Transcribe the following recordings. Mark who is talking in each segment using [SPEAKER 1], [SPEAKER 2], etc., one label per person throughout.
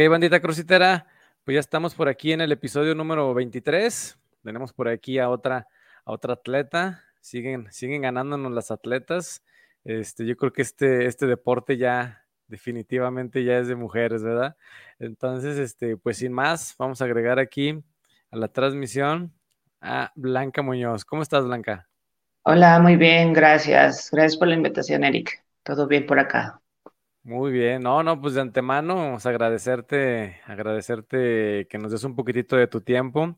[SPEAKER 1] Ok, bandita crucitera, pues ya estamos por aquí en el episodio número 23. Tenemos por aquí a otra, a otra atleta. Siguen, siguen ganándonos las atletas. Este, yo creo que este, este deporte ya definitivamente ya es de mujeres, ¿verdad? Entonces, este, pues sin más, vamos a agregar aquí a la transmisión a Blanca Muñoz. ¿Cómo estás, Blanca?
[SPEAKER 2] Hola, muy bien, gracias. Gracias por la invitación, Eric. Todo bien por acá.
[SPEAKER 1] Muy bien, no, no, pues de antemano, vamos a agradecerte, agradecerte que nos des un poquitito de tu tiempo,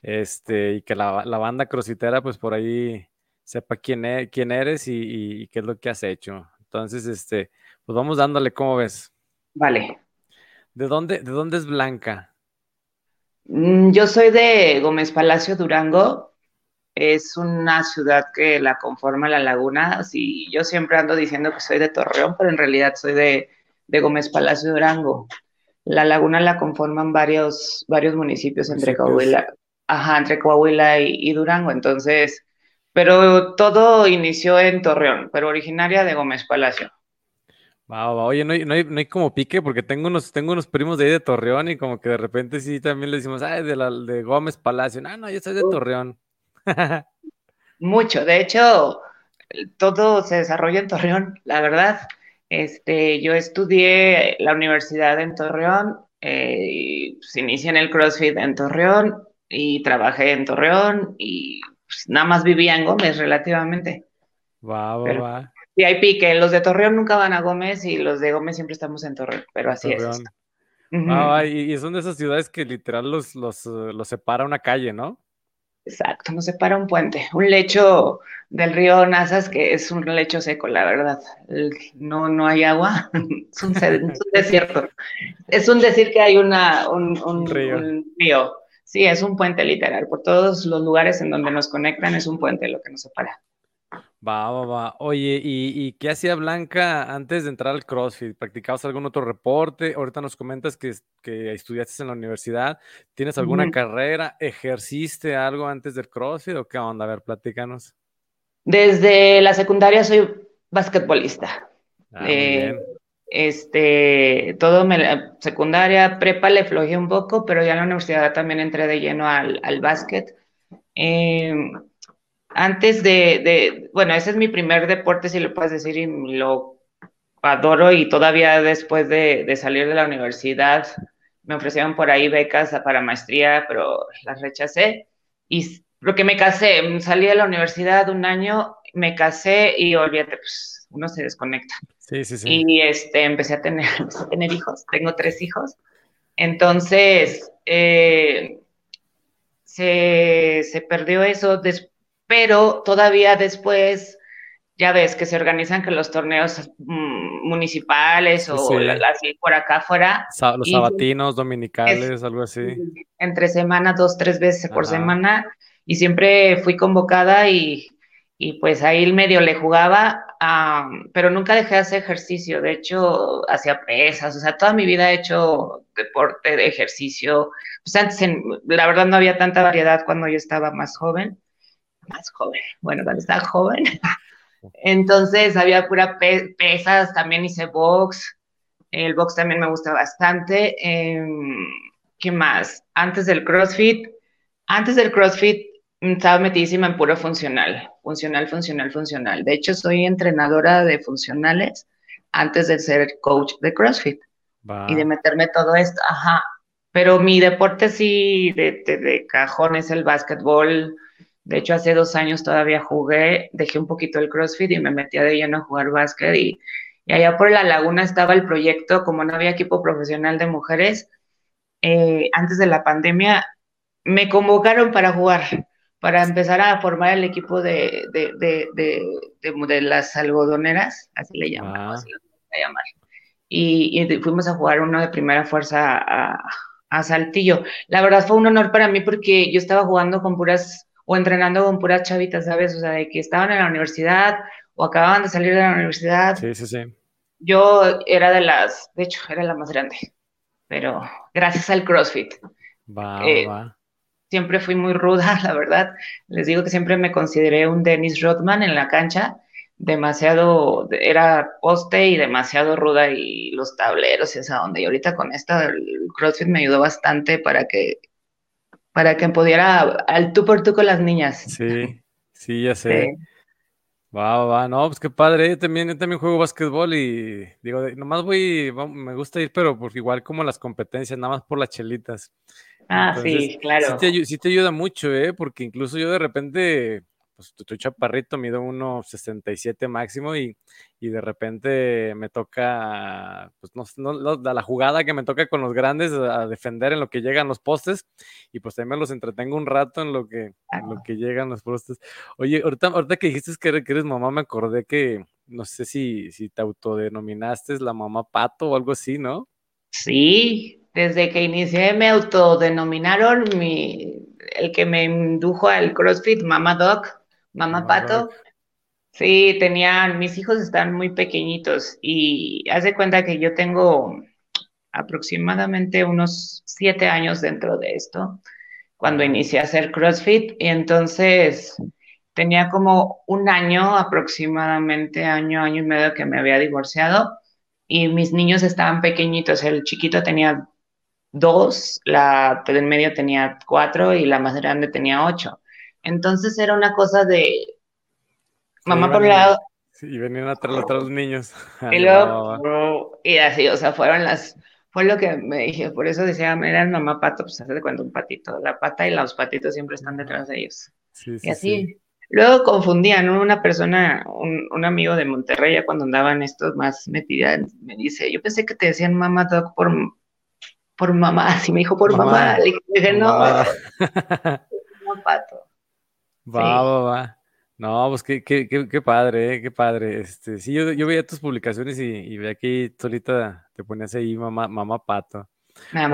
[SPEAKER 1] este, y que la, banda crocitera, pues por ahí sepa quién, e, quién eres y, qué es lo que has hecho. Entonces, este, pues vamos dándole, ¿cómo ves?
[SPEAKER 2] Vale.
[SPEAKER 1] ¿De dónde, de dónde es Blanca?
[SPEAKER 2] Mm, yo soy de Gómez Palacio, Durango. Es una ciudad que la conforma la laguna. Sí, yo siempre ando diciendo que soy de Torreón, pero en realidad soy de, Gómez Palacio, Durango. La laguna la conforman varios, varios municipios entre Coahuila, ajá, entre Coahuila y, Durango. Entonces, pero todo inició en Torreón, pero originaria de Gómez Palacio.
[SPEAKER 1] Oye, no hay, no, hay, como pique, porque tengo unos, tengo unos primos de ahí de Torreón y como que de repente sí también le decimos, ay, de, la, de Gómez Palacio. No, no, yo soy de Torreón.
[SPEAKER 2] Mucho, de hecho, todo se desarrolla en Torreón, la verdad. Este, yo estudié la universidad en Torreón, eh, se inicia en el CrossFit en Torreón y trabajé en Torreón y pues, nada más vivía en Gómez relativamente.
[SPEAKER 1] Va, va, va.
[SPEAKER 2] Y hay pique, los de Torreón nunca van a Gómez y los de Gómez siempre estamos en Torreón, pero así es.
[SPEAKER 1] Ah, y, son de esas ciudades que literal los, los, los separa una calle, ¿no?
[SPEAKER 2] Exacto, nos separa un puente, un lecho del río Nazas que es un lecho seco, la verdad. No, no hay agua, es un, desierto. Es un decir que hay una, un, río. Sí, es un puente literal. Por todos los lugares en donde nos conectan es un puente lo que nos separa.
[SPEAKER 1] Va, va, va. Oye, ¿y, qué hacía Blanca antes de entrar al CrossFit? ¿Practicabas algún otro reporte? Ahorita nos comentas que, que estudiaste en la universidad. ¿Tienes alguna carrera? ¿Ejerciste algo antes del CrossFit o qué onda? A ver, platícanos.
[SPEAKER 2] Desde la secundaria soy basquetbolista. Ah, eh, este, todo me, secundaria, prepa le flojé un poco, pero ya en la universidad también entré de lleno al, al básquet. Eh, antes de, bueno, ese es mi primer deporte, si lo puedes decir, y lo adoro y todavía después de, salir de la universidad me ofrecieron por ahí becas para maestría, pero las rechacé. Y porque me casé, salí de la universidad un año, me casé y olvídate, pues uno se desconecta.
[SPEAKER 1] Sí, sí, sí.
[SPEAKER 2] Y este, empecé a tener, tener hijos, tengo tres hijos. Entonces, eh, se, se, perdió eso. Después pero todavía después, ya ves que se organizan que los torneos mm, municipales o así por acá afuera.
[SPEAKER 1] los sabatinos, dominicales, algo así.
[SPEAKER 2] Entre semana, dos, tres veces por semana, y siempre fui convocada y, pues ahí el medio le jugaba, pero nunca dejé de hacer ejercicio, de hecho hacía pesas, o sea, toda mi vida he hecho deporte, de ejercicio, pues antes la verdad no había tanta variedad cuando yo estaba más joven, más joven, bueno, cuando estaba joven. Entonces había pura pesas, también hice box. El box también me gusta bastante. Em, ¿Qué más? Antes del CrossFit, antes del CrossFit estaba metidísima en puro funcional, funcional, funcional, funcional. De hecho, soy entrenadora de funcionales antes de ser coach de CrossFit y de meterme todo esto. Ajá. Pero mi deporte sí de, de, de cajón es el básquetbol, de hecho, hace dos años todavía jugué, dejé un poquito el CrossFit y me metí de lleno a jugar básquet y, allá por la laguna estaba el proyecto, como no había equipo profesional de mujeres, eh, antes de la pandemia me convocaron para jugar, para empezar a formar el equipo de, de, las algodoneras, así le llamamos, ah. llamar. Y, fuimos a jugar uno de primera fuerza a, a Saltillo. La verdad fue un honor para mí porque yo estaba jugando con puras o entrenando con puras chavitas, ¿sabes? O sea, de que estaban en la universidad o acababan de salir de la universidad.
[SPEAKER 1] Sí, sí, sí.
[SPEAKER 2] Yo era de las, de hecho, era la más grande, pero gracias al CrossFit.
[SPEAKER 1] Va, eh, va.
[SPEAKER 2] Siempre fui muy ruda, la verdad. Les digo que siempre me consideré un Dennis Rodman en la cancha, demasiado, era poste y demasiado ruda y los tableros y esa onda. Y ahorita con esta, el CrossFit me ayudó bastante para que, para que pudiera al tú por tú con las niñas.
[SPEAKER 1] Sí, sí, ya sé. Va, va, va, no, pues qué padre. Yo también, yo también juego básquetbol y digo, nomás voy, me gusta ir, pero porque igual como las competencias, nada más por las chelitas.
[SPEAKER 2] Ah, sí, claro.
[SPEAKER 1] Sí te, sí te, ayuda mucho, ¿eh? Porque incluso yo de repente pues estoy chaparrito, mido 1,67 máximo y, y, de repente me toca, pues no, no, la jugada que me toca con los grandes a defender en lo que llegan los postes y pues también me los entretengo un rato en lo que, en lo que llegan los postes. Oye, ahorita, ahorita que dijiste que eres, mamá, me acordé que no sé si, si te autodenominaste la mamá pato o algo así, ¿no?
[SPEAKER 2] Sí, desde que inicié me autodenominaron mi, el que me indujo al CrossFit, Mama Doc, Mamá Pato. Sí, tenían, mis hijos están muy pequeñitos y haz de cuenta que yo tengo aproximadamente unos siete años dentro de esto, cuando inicié a hacer CrossFit. Y entonces tenía como un año aproximadamente, año, año y medio que me había divorciado. Y mis niños estaban pequeñitos, el chiquito tenía dos, la del medio tenía cuatro y la más grande tenía ocho. Entonces era una cosa de mamá por un lado.
[SPEAKER 1] y venían atrás, atrás los niños.
[SPEAKER 2] Y luego, y así, o sea, fueron las, fue lo que me dije, por eso decía, eran mamá pato, pues hace de cuenta un patito, la pata y los patitos siempre están detrás de ellos. Sí, sí, y así, luego confundían, una persona, un, amigo de Monterrey, ya cuando andaban estos más metidas, me dice, yo pensé que te decían mamá por, por mamá, así me dijo por mamá, le dije, no, mamá.
[SPEAKER 1] Va, va, va. No, pues qué, qué, qué, padre, eh, qué padre. Este, sí, yo, yo veía tus publicaciones y, y veía que solita te ponías ahí mamá, mamá pato.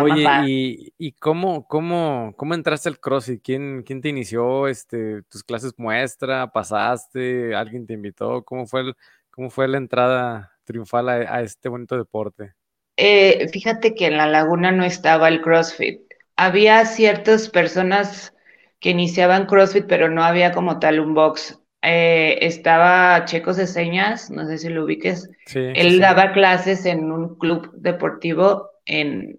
[SPEAKER 1] Oye, y, y cómo, cómo, cómo entraste al CrossFit? ¿Quién, quién te inició? Este, ¿Tus clases muestra? ¿Pasaste? ¿Alguien te invitó? ¿Cómo fue, el, cómo fue la entrada triunfal a, este bonito deporte?
[SPEAKER 2] Eh, fíjate que en la laguna no estaba el CrossFit. Había ciertas personas que iniciaban CrossFit, pero no había como tal un box. Eh, estaba Checos de Señas, no sé si lo ubiques. Él daba clases en un club deportivo en,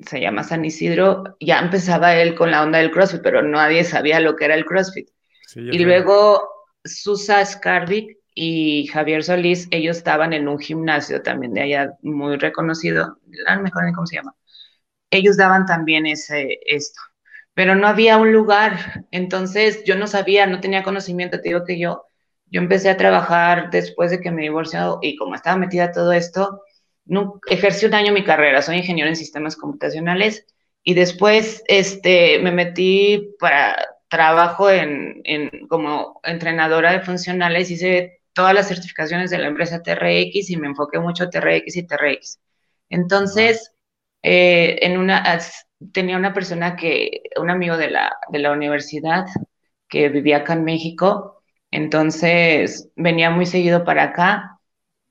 [SPEAKER 2] se llama San Isidro. Ya empezaba él con la onda del CrossFit, pero nadie sabía lo que era el CrossFit. y luego Susa Scarvic y Javier Solís, ellos estaban en un gimnasio también de allá muy reconocido, no mejor cómo se llama. Ellos daban también ese, esto pero no había un lugar. Entonces yo no sabía, no tenía conocimiento. Te digo que yo, yo empecé a trabajar después de que me he divorciado y como estaba metida todo esto, no, ejercí un año mi carrera. Soy ingeniero en sistemas computacionales y después este, me metí para trabajo en, en, como entrenadora de funcionales. Hice todas las certificaciones de la empresa TRX y me enfoqué mucho en TRX y TRX. Entonces, eh, en una, tenía una persona que, un amigo de la, de la universidad que vivía acá en México, entonces venía muy seguido para acá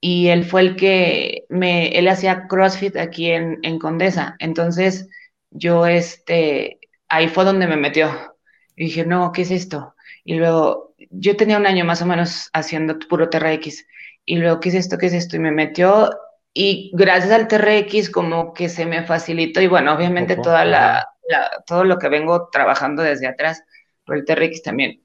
[SPEAKER 2] y él fue el que me, él hacía CrossFit aquí en, en Condesa, entonces yo, este, ahí fue donde me metió. Y dije, no, ¿qué es esto? Y luego, yo tenía un año más o menos haciendo puro TRX. Y luego, ¿qué es esto? ¿Qué es esto? Y me metió y gracias al TRX como que se me facilitó y bueno, obviamente toda la, todo lo que vengo trabajando desde atrás, por el TRX también,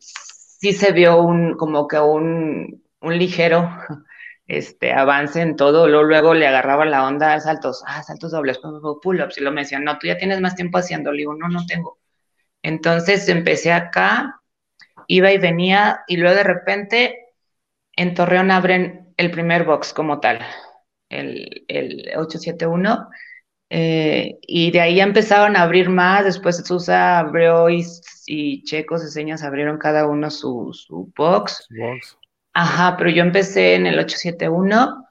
[SPEAKER 2] sí se vio un, como que un, un ligero este, avance en todo, luego, luego le agarraba la onda a saltos, ah, saltos dobles, pull-ups, y lo me decían, no, tú ya tienes más tiempo haciendo, le digo, no, no tengo. Entonces empecé acá, iba y venía, y luego de repente en Torreón abren el primer box como tal, el, el 871. Eh, y de ahí empezaron a abrir más, después Susa abrió y, y Checos de Señas abrieron cada uno su, su box. box. Ajá, pero yo empecé en el 871,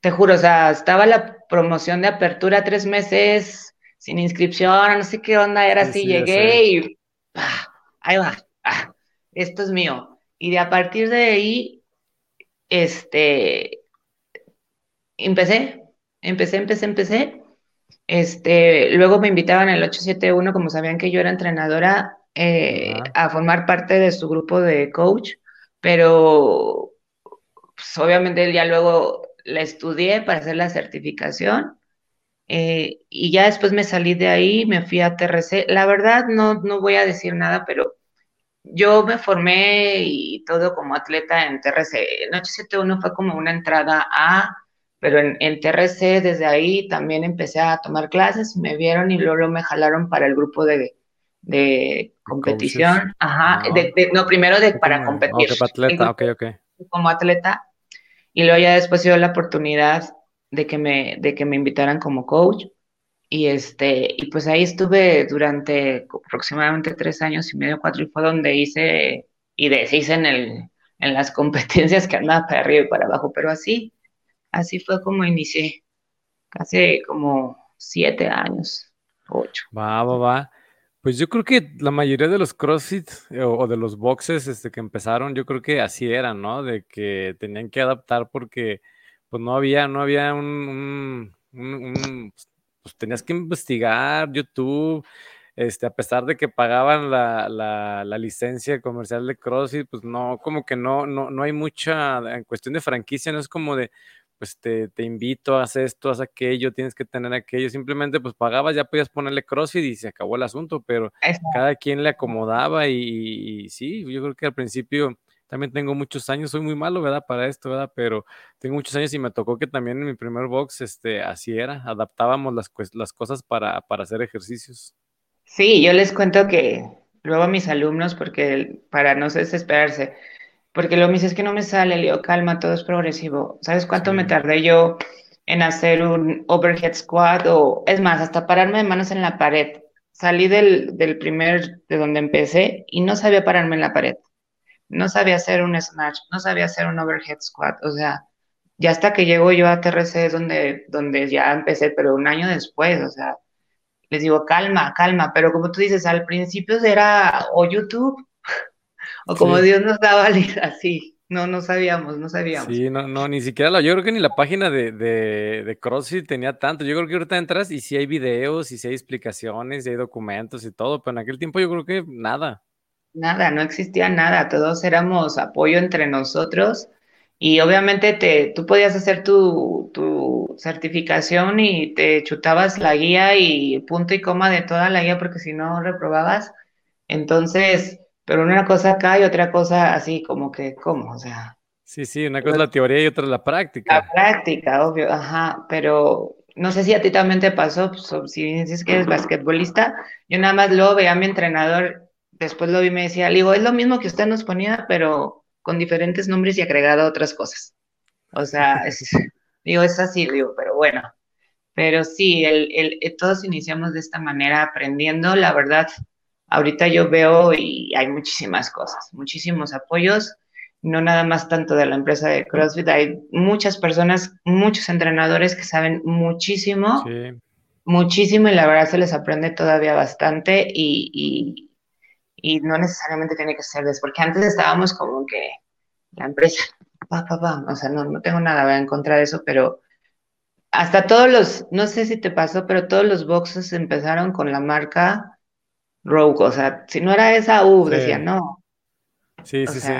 [SPEAKER 2] te juro, o sea, estaba la promoción de apertura tres meses sin inscripción, no sé qué onda era así, llegué y ahí va, esto es mío. Y de a partir de ahí este, empecé, empecé, empecé, empecé. Este, luego me invitaban al 871, como sabían que yo era entrenadora, eh, a formar parte de su grupo de coach pero pues, obviamente ya luego la estudié para hacer la certificación eh, y ya después me salí de ahí, me fui a TRC. La verdad no, no voy a decir nada, pero yo me formé y todo como atleta en TRC. En 871 fue como una entrada a, pero en, en, TRC desde ahí también empecé a tomar clases, me vieron y luego me jalaron para el grupo de, de competición. Ajá, ah. de, no, primero de, para competir.
[SPEAKER 1] atleta.
[SPEAKER 2] Como atleta. Y luego ya después dio la oportunidad de que me, de que me invitaran como coach. Y este, y pues ahí estuve durante aproximadamente tres años y medio, cuatro, y fue donde hice y deshice en el, en las competencias que andaba para arriba y para abajo, pero así, así fue como inicié, casi como siete años, ocho.
[SPEAKER 1] Va, va, va. Pues yo creo que la mayoría de los CrossFit eh, o, de los boxes este, que empezaron, yo creo que así eran, ¿no? De que tenían que adaptar porque pues no había, no había un, pues tenías que investigar YouTube, este, a pesar de que pagaban la, la, licencia comercial de CrossFit, pues no, como que no, no, no hay mucha, en cuestión de franquicia, no es como de, pues te, te, invito, haz esto, haz aquello, tienes que tener aquello, simplemente pues pagabas, ya podías ponerle CrossFit y se acabó el asunto, pero cada quien le acomodaba y, sí, yo creo que al principio también tengo muchos años, soy muy malo, ¿verdad? Para esto, ¿verdad? Pero tengo muchos años y me tocó que también en mi primer box, este, así era, adaptábamos las, las cosas para, para hacer ejercicios.
[SPEAKER 2] Sí, yo les cuento que luego a mis alumnos, porque para no desesperarse, porque lo mismo es que no me sale, le digo, calma, todo es progresivo. ¿Sabes cuánto me tardé yo en hacer un overhead squat o, es más, hasta pararme de manos en la pared? Salí del, del primer, de donde empecé y no sabía pararme en la pared no sabía hacer un snatch, no sabía hacer un overhead squat, o sea, ya hasta que llego yo a TRC es donde, donde ya empecé, pero un año después, o sea, les digo, calma, calma, pero como tú dices, al principio era o YouTube o como Dios nos daba así, no, no sabíamos, no sabíamos.
[SPEAKER 1] Sí, no, no, ni siquiera la, yo creo que ni la página de, de, de CrossFit tenía tanto, yo creo que ahorita entras y sí hay videos y sí hay explicaciones y hay documentos y todo, pero en aquel tiempo yo creo que nada.
[SPEAKER 2] Nada, no existía nada, todos éramos apoyo entre nosotros y obviamente te, tú podías hacer tu, tu certificación y te chutabas la guía y punto y coma de toda la guía porque si no reprobabas. Entonces, pero una cosa acá y otra cosa así, como que, ¿cómo? O sea.
[SPEAKER 1] Sí, sí, una cosa es la teoría y otra es la práctica.
[SPEAKER 2] La práctica, obvio, ajá, pero no sé si a ti también te pasó, pues, si dices que eres basquetbolista, yo nada más luego veía a mi entrenador después lo vi y me decía, digo, es lo mismo que usted nos ponía, pero con diferentes nombres y agregado otras cosas. O sea, digo, es así, digo, pero bueno. Pero sí, el, el, eh, todos iniciamos de esta manera aprendiendo. La verdad, ahorita yo veo y hay muchísimas cosas, muchísimos apoyos, no nada más tanto de la empresa de CrossFit, hay muchas personas, muchos entrenadores que saben muchísimo, muchísimo y la verdad se les aprende todavía bastante y y no necesariamente tiene que ser después, porque antes estábamos como que la empresa, pa, pa, pa, o sea, no, no tengo nada en contra de eso, pero hasta todos los, no sé si te pasó, pero todos los boxes empezaron con la marca Rogue, o sea, si no era esa U, decía no.
[SPEAKER 1] Sí, sí, sí.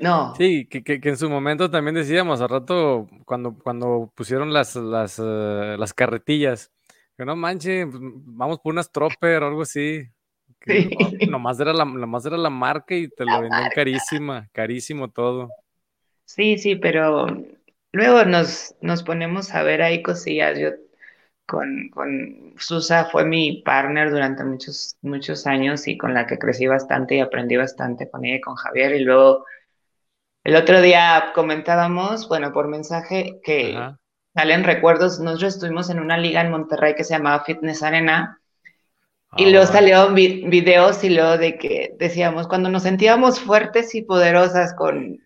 [SPEAKER 2] No.
[SPEAKER 1] Sí, que, que, en su momento también decíamos, al rato, cuando, cuando pusieron las, las, uh, las carretillas, que no manche, pues, vamos por unas tropper o algo así. Nomás, era la, era la marca y te lo vendían carísima, carísimo todo.
[SPEAKER 2] Sí, sí, pero luego nos, nos ponemos a ver ahí cosillas. Yo con, con Susa fue mi partner durante muchos, muchos años y con la que crecí bastante y aprendí bastante con ella y con Javier. Y luego el otro día comentábamos, bueno, por mensaje, que salen recuerdos. Nosotros estuvimos en una liga en Monterrey que se llamaba Fitness Arena y luego ah. salieron videos y luego de que decíamos, cuando nos sentíamos fuertes y poderosas con,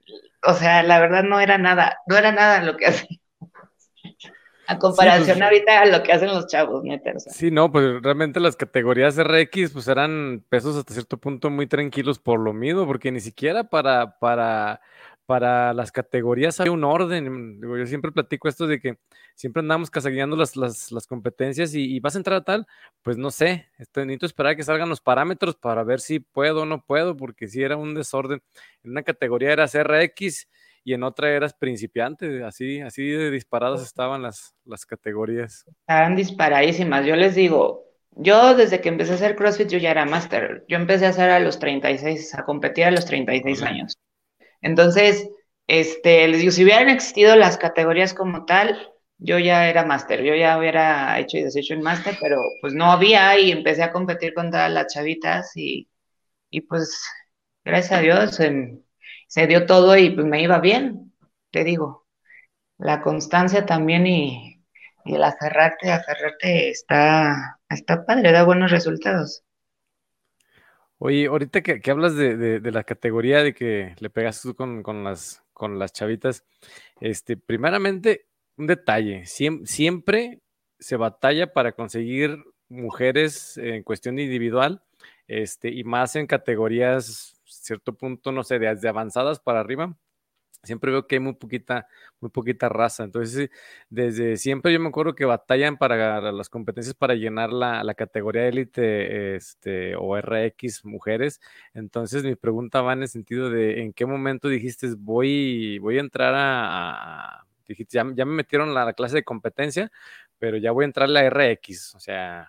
[SPEAKER 2] o sea, la verdad no era nada, no era nada lo que hacíamos. A comparación
[SPEAKER 1] pues,
[SPEAKER 2] ahorita a lo que hacen los chavos, neta.
[SPEAKER 1] Sí, no, pues realmente las categorías RX pues eran pesos hasta cierto punto muy tranquilos por lo mismo, porque ni siquiera para, para, para las categorías hay un orden. Yo siempre platico esto de que siempre andamos casagueando las, las, competencias y, vas a entrar a tal, pues no sé, necesito esperar a que salgan los parámetros para ver si puedo o no puedo, porque si era un desorden. En una categoría eras RX y en otra eras principiante, así, así de disparadas estaban las, las categorías.
[SPEAKER 2] Estaban disparadísimas. Yo les digo, yo desde que empecé a hacer CrossFit yo ya era máster. Yo empecé a hacer a los 36, a competir a los 36 años. Entonces, este, les digo, si hubieran existido las categorías como tal, yo ya era máster, yo ya hubiera hecho y deshecho en máster, pero pues no había y empecé a competir contra las chavitas y, y pues gracias a Dios se dio todo y pues me iba bien, te digo. La constancia también y, y el aferrarte, aferrarte está, está padre, da buenos resultados.
[SPEAKER 1] Oye, ahorita que, hablas de, la categoría de que le pegas tú con, las, chavitas, este, primeramente, un detalle, siempre se batalla para conseguir mujeres en cuestión individual, este, y más en categorías, cierto punto, no sé, de avanzadas para arriba, siempre veo que hay muy poquita, muy poquita raza. Entonces, desde siempre yo me acuerdo que batallan para las competencias para llenar la, la categoría élite este, o RX mujeres. Entonces, mi pregunta va en el sentido de en qué momento dijiste voy, voy a entrar a, dijiste, ya, me metieron la, la clase de competencia, pero ya voy a entrar a la RX. O sea,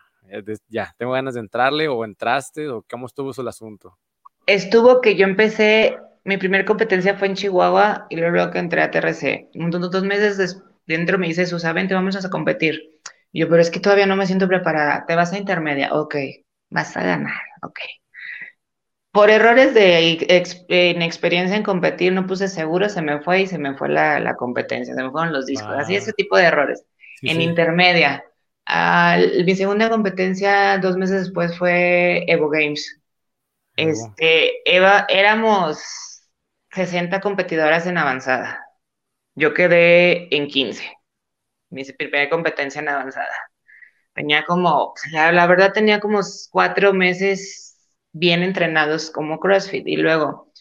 [SPEAKER 1] ya, tengo ganas de entrarle o entraste o cómo estuvo el asunto.
[SPEAKER 2] Estuvo que yo empecé mi primera competencia fue en Chihuahua y luego que entré a TRC. Dos meses dentro me dice, Susa, vente, vamos a competir. Y yo, pero es que todavía no me siento preparada. Te vas a intermedia. Ok, vas a ganar. Ok. Por errores de inexperiencia en competir, no puse seguro, se me fue y se me fue la, competencia, se me fueron los discos. Así, ese tipo de errores. en intermedia. mi segunda competencia, dos meses después, fue Evo Games. Este, Eva, éramos 60 competidoras en avanzada. Yo quedé en 15. Mi primera competencia en avanzada. Tenía como, la, verdad tenía como cuatro meses bien entrenados como CrossFit y luego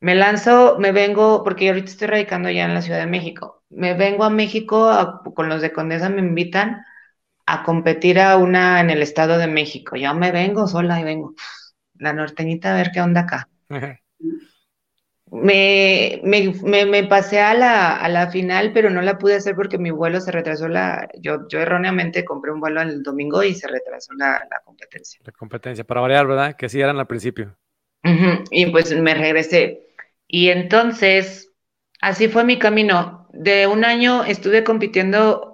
[SPEAKER 2] me lanzo, me vengo, porque ahorita estoy radicando ya en la Ciudad de México. Me vengo a México, con los de Condesa me invitan a competir a una en el Estado de México. Yo me vengo sola y vengo, la norteñita a ver qué onda acá. Me, me, me, pasé a la, a la, final, pero no la pude hacer porque mi vuelo se retrasó. La, yo, yo erróneamente compré un vuelo el domingo y se retrasó la, la competencia.
[SPEAKER 1] La competencia, para variar, ¿verdad? Que sí eran al principio.
[SPEAKER 2] Y pues me regresé. Y entonces, así fue mi camino. De un año estuve compitiendo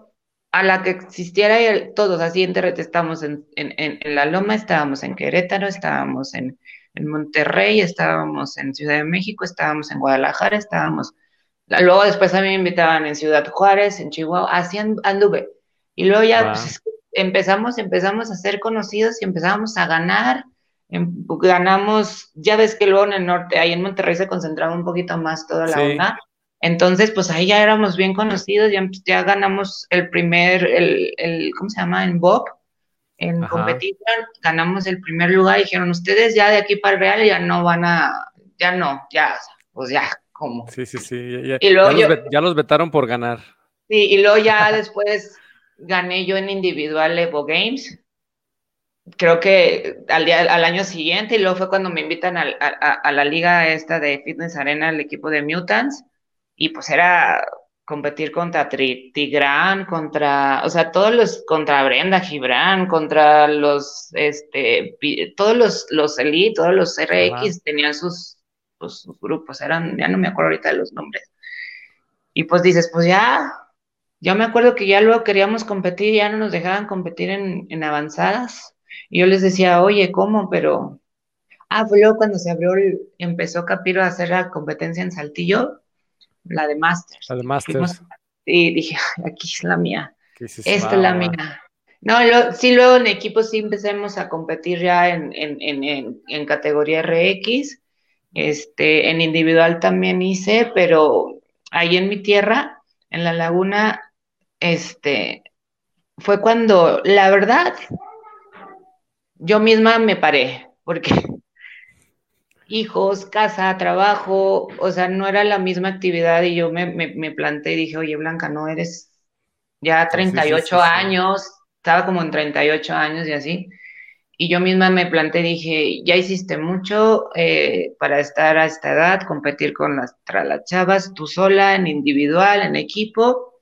[SPEAKER 2] a la que existiera y todos así en estábamos en, en, en La Loma, estábamos en Querétaro, estábamos en en Monterrey, estábamos en Ciudad de México, estábamos en Guadalajara, estábamos... Luego después a mí me invitaban en Ciudad Juárez, en Chihuahua, así anduve. Y luego ya pues, empezamos, empezamos a ser conocidos y empezamos a ganar. Em, ganamos, ya ves que luego en el norte, ahí en Monterrey se concentraba un poquito más toda la onda. Entonces, pues ahí ya éramos bien conocidos, ya, ya ganamos el primer, el, el, ¿cómo se llama? En Bob, en competición, ganamos el primer lugar y dijeron, ustedes ya de aquí para el Real ya no van a, ya no, ya, pues ya, ¿cómo?
[SPEAKER 1] Sí, sí, sí, ya, y luego ya, los, vetaron por ganar.
[SPEAKER 2] Sí, y luego ya después gané yo en individual Evo Games, creo que al, día, al año siguiente, y luego fue cuando me invitan a, a la liga esta de Fitness Arena, el equipo de Mutants, y pues era competir contra Tigrán, contra, o sea, todos los, contra Brenda Gibran, contra los, este, todos los, los Elite, todos los RX tenían sus, pues, sus, grupos, eran, ya no me acuerdo ahorita de los nombres. Y pues dices, pues ya, yo me acuerdo que ya luego queríamos competir, ya no nos dejaban competir en, en avanzadas. Y yo les decía, oye, ¿cómo? Pero, ah, fue luego cuando se abrió, empezó Capiro a hacer la competencia en Saltillo, la de Masters.
[SPEAKER 1] La de Masters.
[SPEAKER 2] Y dije, aquí es la mía. Esta es la mía. No, sí, luego en equipo sí empecemos a competir ya en, en, categoría RX. Este, en individual también hice, pero ahí en mi tierra, en la laguna, este, fue cuando, la verdad, yo misma me paré, porque hijos, casa, trabajo, o sea, no era la misma actividad y yo me, me, planté y dije, oye, Blanca, no eres ya 38 años, estaba como en 38 años y así. Y yo misma me planté, dije, ya hiciste mucho eh, para estar a esta edad, competir con las, las chavas, tú sola, en individual, en equipo.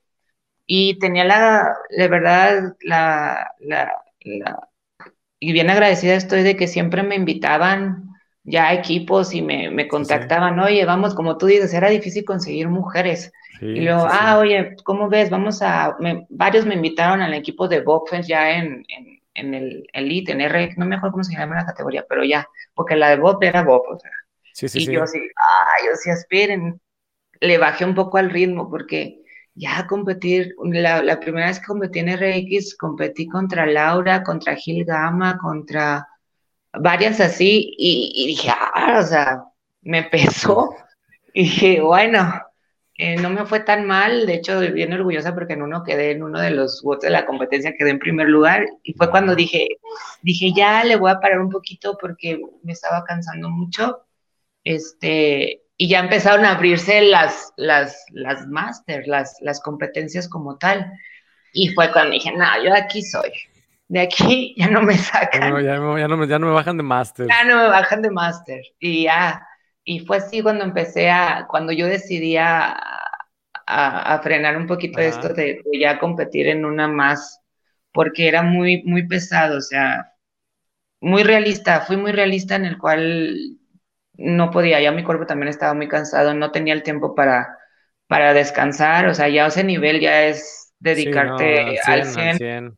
[SPEAKER 2] Y tenía la, de verdad, la, la, la, y bien agradecida estoy de que siempre me invitaban ya equipos y me, me contactaban, oye, vamos, como tú dices, era difícil conseguir mujeres. y luego, ah, oye, ¿cómo ves? Vamos a, varios me invitaron al equipo de Bobfest ya en, en, en, el Elite, en R, no me acuerdo cómo se llama la categoría, pero ya, porque la de Bob era Bob, o sea. y yo así, ay, yo sí, aspiren. Le bajé un poco al ritmo porque ya competir, la, la primera vez que competí en RX, competí contra Laura, contra Gil Gama, contra varias así, y, dije, ah, o sea, me pesó. Y dije, bueno, eh, no me fue tan mal, de hecho, bien orgullosa porque en uno quedé, en uno de los votos de la competencia quedé en primer lugar, y fue cuando dije, dije, ya le voy a parar un poquito porque me estaba cansando mucho, este, y ya empezaron a abrirse las, las, las máster, las, las competencias como tal, y fue cuando dije, no, yo aquí soy, de aquí ya no me sacan.
[SPEAKER 1] ya, no, me, ya no me bajan de máster.
[SPEAKER 2] Ya no me bajan de máster. Y ya, y fue así cuando empecé a, cuando yo decidí a, a, frenar un poquito esto de, ya competir en una más, porque era muy, muy pesado, o sea, muy realista, fui muy realista en el cual no podía, ya mi cuerpo también estaba muy cansado, no tenía el tiempo para, para descansar, o sea, ya ese nivel ya es dedicarte al 100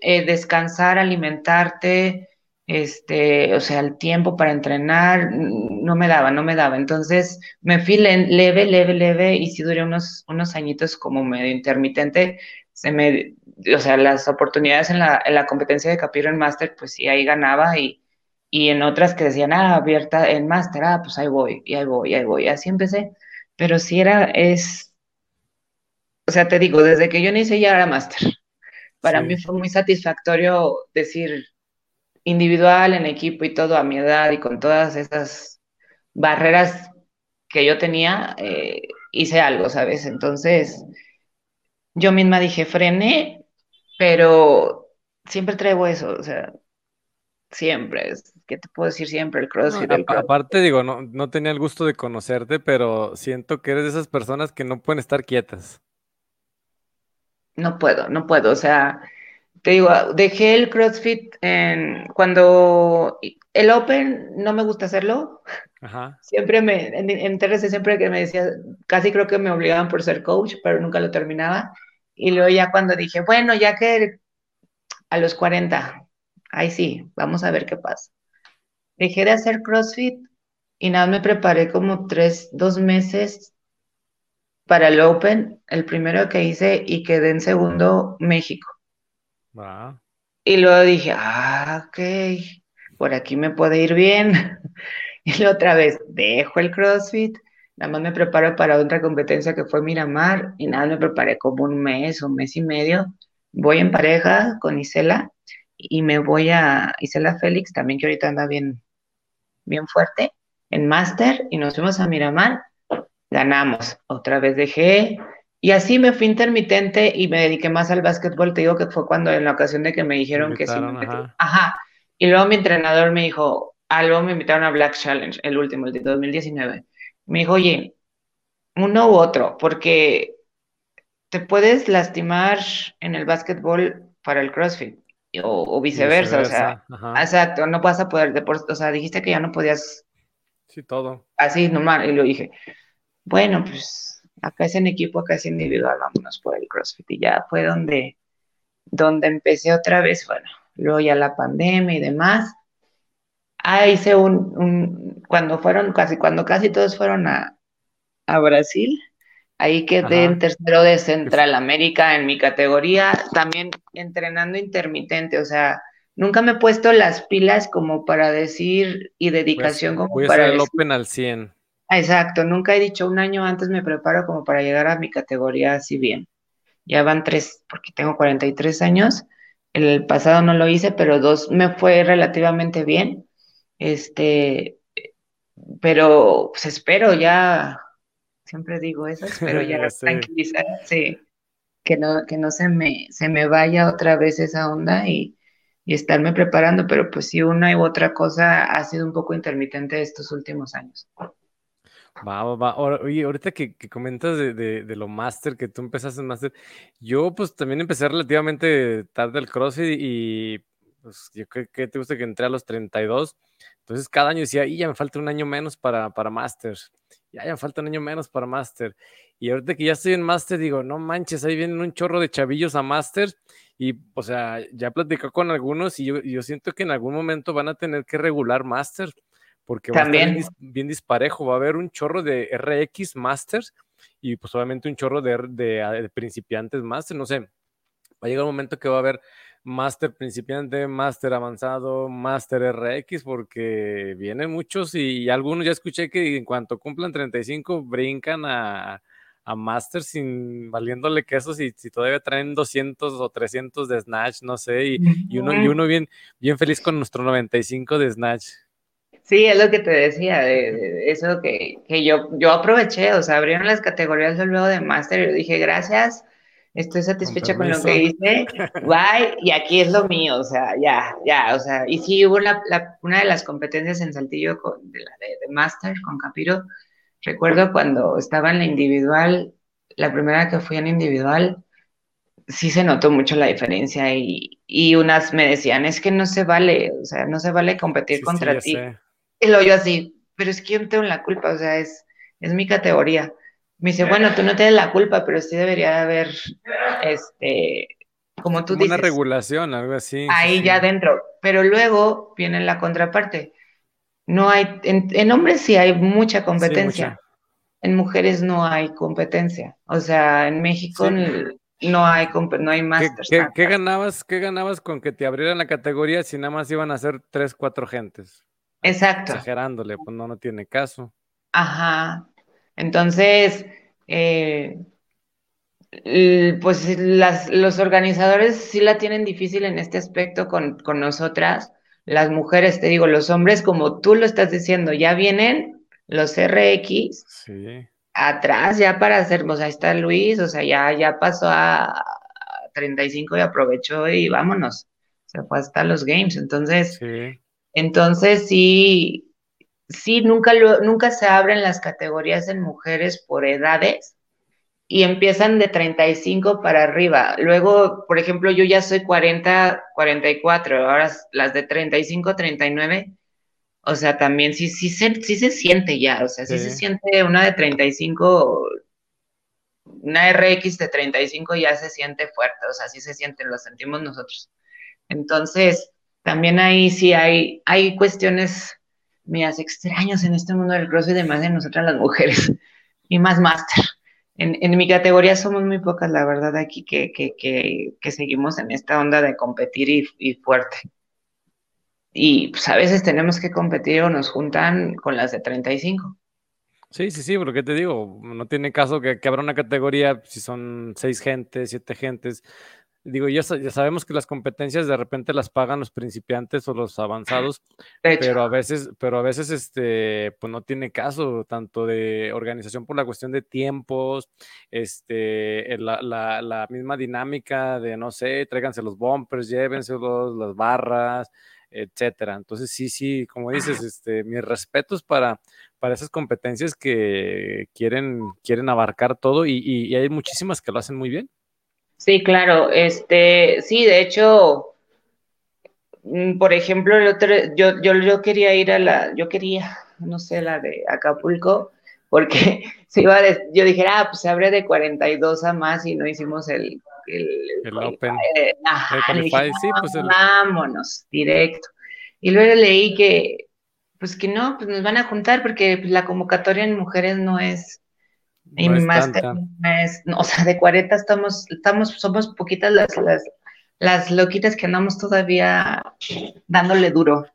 [SPEAKER 2] eh, descansar, alimentarte, este, o sea, el tiempo para entrenar, no me daba, no me daba. Entonces me fui leve, leve, leve y si duré unos, unos añitos como medio intermitente. Se me, o sea, las oportunidades en la, en la competencia de Capiro en Master, pues sí, ahí ganaba y, y en otras que decían, ah, abierta en Master, ah, pues ahí voy, y ahí voy, y ahí voy. Así empecé. Pero sí era, es, o sea, te digo, desde que yo inicié ya era Master. Para mí fue muy satisfactorio decir individual, en equipo y todo a mi edad y con todas esas barreras que yo tenía, eh, hice algo, ¿sabes? Entonces, yo misma dije, frené, pero siempre traigo eso, o sea, siempre, ¿qué te puedo decir siempre? El CrossFit.
[SPEAKER 1] Aparte, digo, no, no tenía el gusto de conocerte, pero siento que eres de esas personas que no pueden estar quietas
[SPEAKER 2] no puedo, no puedo. O sea, te digo, dejé el CrossFit en, cuando el Open no me gusta hacerlo. Ajá. Siempre me, en, en TRC siempre que me decía, casi creo que me obligaban por ser coach, pero nunca lo terminaba. Y luego ya cuando dije, bueno, ya que a los 40, ahí sí, vamos a ver qué pasa. Dejé de hacer CrossFit y nada, me preparé como tres, dos meses para el Open, el primero que hice y quedé en segundo México. Y luego dije, ah, ok, por aquí me puede ir bien. y la otra vez, dejo el CrossFit, nada más me preparo para otra competencia que fue Miramar y nada, me preparé como un mes, un mes y medio. Voy en pareja con Isela y me voy a Isela Félix, también que ahorita anda bien, bien fuerte, en Master y nos fuimos a Miramar ganamos. Otra vez dejé. Y así me fui intermitente y me dediqué más al básquetbol. Te digo que fue cuando en la ocasión de que me dijeron que sí. ajá. Y luego mi entrenador me dijo, algo me invitaron a Black Challenge, el último, el de 2019. Me dijo, oye, uno u otro, porque te puedes lastimar en el básquetbol para el CrossFit o, viceversa, o sea, exacto, no vas a poder, o sea, dijiste que ya no podías.
[SPEAKER 1] Sí, todo.
[SPEAKER 2] Así, normal, y lo dije bueno, pues acá es en equipo, acá es individual, vámonos por el CrossFit. Y ya fue donde, donde empecé otra vez, bueno, luego ya la pandemia y demás. Ah, hice un, cuando fueron casi, cuando casi todos fueron a, Brasil, ahí quedé en tercero de Central América en mi categoría, también entrenando intermitente, o sea, nunca me he puesto las pilas como para decir y dedicación como
[SPEAKER 1] voy a
[SPEAKER 2] para
[SPEAKER 1] hacer el Open al 100.
[SPEAKER 2] Exacto, nunca he dicho un año antes me preparo como para llegar a mi categoría así bien. Ya van tres, porque tengo 43 años. El pasado no lo hice, pero dos me fue relativamente bien. Este, pero pues espero ya, siempre digo eso, espero ya tranquilizar, sí, que no, que no se me, se me vaya otra vez esa onda y, y estarme preparando, pero pues sí, una u otra cosa ha sido un poco intermitente estos últimos años.
[SPEAKER 1] Va, va, va. Oye, ahorita que, comentas de, de, lo máster, que tú empezaste en máster, yo pues también empecé relativamente tarde el CrossFit y pues yo creo que te gusta que entré a los 32, entonces cada año decía, y ya me falta un año menos para, para máster, ya, ya me falta un año menos para máster. Y ahorita que ya estoy en máster, digo, no manches, ahí vienen un chorro de chavillos a máster y, o sea, ya platicé con algunos y yo, yo, siento que en algún momento van a tener que regular máster porque va a estar bien, disparejo. Va a haber un chorro de RX Masters y pues obviamente un chorro de, de, principiantes Master. No sé, va a llegar un momento que va a haber Master principiante, Master avanzado, Master RX, porque vienen muchos y, algunos ya escuché que en cuanto cumplan 35 brincan a, a Master sin valiéndole queso si, si todavía traen 200 o 300 de Snatch, no sé, y, y uno, y uno bien, bien feliz con nuestro 95 de Snatch.
[SPEAKER 2] Sí, es lo que te decía, de, eso que, que, yo, yo aproveché, o sea, abrieron las categorías luego de máster y yo dije, gracias, estoy satisfecha con, lo que hice, bye, y aquí es lo mío, o sea, ya, ya, o sea, y sí hubo la, una de las competencias en Saltillo con, de, la, de, máster con Capiro, recuerdo cuando estaba en la individual, la primera que fui en individual, sí se notó mucho la diferencia y, y unas me decían, es que no se vale, o sea, no se vale competir contra ti. Y lo yo así, pero es que yo no tengo la culpa, o sea, es, es mi categoría. Me dice, bueno, tú no tienes la culpa, pero sí debería haber, este, como tú dices.
[SPEAKER 1] Una regulación, algo así.
[SPEAKER 2] Ahí ya adentro. Pero luego viene la contraparte. No hay, en, hombres sí hay mucha competencia. En mujeres no hay competencia. O sea, en México no hay no hay masters.
[SPEAKER 1] ¿Qué, ganabas, ¿Qué ganabas con que te abrieran la categoría si nada más iban a ser tres, cuatro gentes?
[SPEAKER 2] Exacto.
[SPEAKER 1] Exagerándole, pues no, no tiene caso.
[SPEAKER 2] Ajá. Entonces, eh, pues las, los organizadores sí la tienen difícil en este aspecto con, con, nosotras. Las mujeres, te digo, los hombres, como tú lo estás diciendo, ya vienen los RX sí. atrás ya para hacer, pues ahí está Luis, o sea, ya, ya pasó a, 35 y aprovechó y vámonos. Se fue hasta los games. Entonces, sí. Entonces, sí, sí, nunca, nunca se abren las categorías en mujeres por edades y empiezan de 35 para arriba. Luego, por ejemplo, yo ya soy 40, 44, ahora las de 35, 39. O sea, también sí, sí, se, sí se siente ya, o sea, sí. se siente una de 35, una RX de 35 ya se siente fuerte, o sea, sí se siente, lo sentimos nosotros. Entonces, también ahí sí hay, hay cuestiones mías extrañas en este mundo del crossfit, además de nosotras las mujeres, y más máster. En, en, mi categoría somos muy pocas, la verdad, aquí que, que, que, seguimos en esta onda de competir y, y, fuerte. Y pues a veces tenemos que competir o nos juntan con las de 35.
[SPEAKER 1] Sí, sí, sí, porque te digo, no tiene caso que, que abra una categoría si son seis gentes, siete gentes, digo, ya, ya, sabemos que las competencias de repente las pagan los principiantes o los avanzados, pero a veces, pero a veces este, pues no tiene caso, tanto de organización por la cuestión de tiempos, este, la, la, la misma dinámica de, no sé, tráiganse los bumpers, llévenselos, las barras, etcétera. Entonces, sí, sí, como dices, este, mis respetos para, para esas competencias que quieren, quieren abarcar todo y, y hay muchísimas que lo hacen muy bien.
[SPEAKER 2] Sí, claro, este, sí, de hecho, mm, por ejemplo, el otro, yo, yo, yo quería ir a la, yo quería, no sé, la de Acapulco, porque se iba yo dije, ah, pues se abre de 42 a más y no hicimos el, el,
[SPEAKER 1] el Open.
[SPEAKER 2] Eh, sí, pues vámonos, directo. Y luego leí que, pues que no, pues nos van a juntar porque la convocatoria en mujeres no es y mi máster es, o sea, de 40 estamos, estamos, somos poquitas las, las, las loquitas que andamos todavía dándole duro.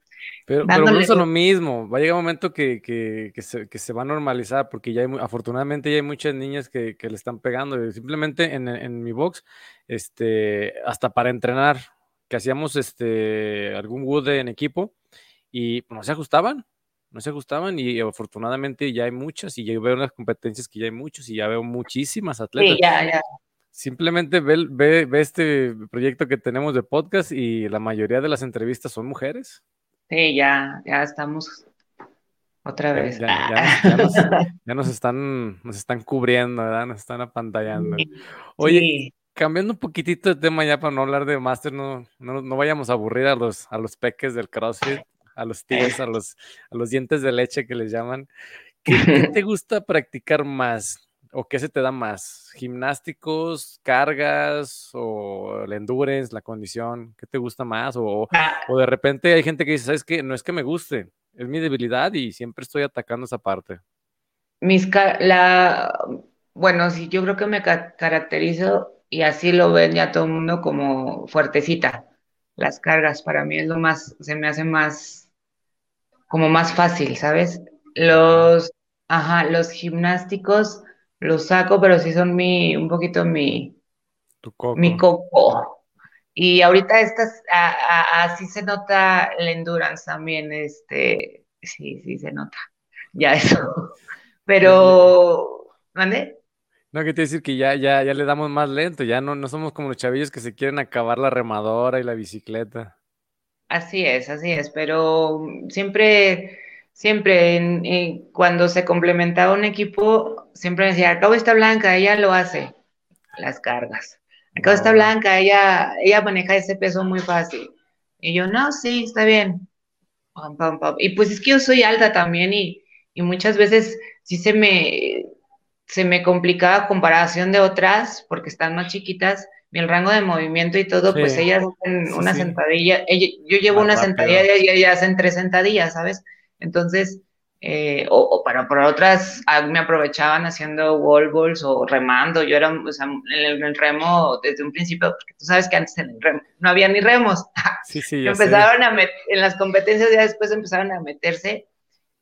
[SPEAKER 1] Pero, pero no es lo mismo, va a llegar un momento que, que, que, se, que, se, va a normalizar, porque ya hay, afortunadamente ya hay muchas niñas que, le están pegando. Simplemente en, en, mi box, este, hasta para entrenar, que hacíamos este, algún wood en equipo y no se ajustaban no se ajustaban y afortunadamente ya hay muchas y yo veo las competencias que ya hay muchos y ya veo muchísimas atletas.
[SPEAKER 2] Sí, ya, ya.
[SPEAKER 1] Simplemente ve, ve, ve, este proyecto que tenemos de podcast y la mayoría de las entrevistas son mujeres.
[SPEAKER 2] Sí, ya, ya estamos otra vez.
[SPEAKER 1] Ya, nos, están, nos están cubriendo, ¿verdad? Nos están apantallando. Oye, cambiando un poquitito de tema ya para no hablar de máster, no, no, vayamos a aburrir a los, a los peques del CrossFit, a los tigres, a los, a los dientes de leche que les llaman. ¿Qué, te gusta practicar más? ¿O qué se te da más? ¿Gimnásticos, cargas o el endurance, la condición? ¿Qué te gusta más? O, ah. o de repente hay gente que dice, ¿sabes qué? No es que me guste, es mi debilidad y siempre estoy atacando esa parte.
[SPEAKER 2] Mis la, bueno, sí, yo creo que me caracterizo y así lo ven ya todo el mundo como fuertecita. Las cargas para mí es lo más, se me hace más, como más fácil, ¿sabes? Los, ajá, los gimnásticos los saco, pero sí son mi, un poquito mi, mi coco. Y ahorita estas, así se nota el endurance también, este, sí, sí se nota, ya eso. Pero, ¿mande?
[SPEAKER 1] No, que te decir que ya, ya, ya le damos más lento, ya no, no somos como los chavillos que se quieren acabar la remadora y la bicicleta.
[SPEAKER 2] Así es, así es, pero siempre, siempre cuando se complementaba un equipo, siempre decía, acabo esta blanca, ella lo hace, las cargas. Acá está Blanca, ella, ella maneja ese peso muy fácil. Y yo, no, sí, está bien. Y pues es que yo soy alta también y, muchas veces sí se me, se me complicaba comparación de otras porque están más chiquitas, el rango de movimiento y todo, pues ellas hacen una sentadilla, yo llevo una sentadilla y ellas hacen tres sentadillas, ¿sabes? Entonces, eh, o, para, otras ah, me aprovechaban haciendo wall balls o remando. Yo era o sea, en, el, remo desde un principio, porque tú sabes que antes en el remo no había ni remos.
[SPEAKER 1] Sí, sí,
[SPEAKER 2] empezaron a en las competencias ya después empezaron a meterse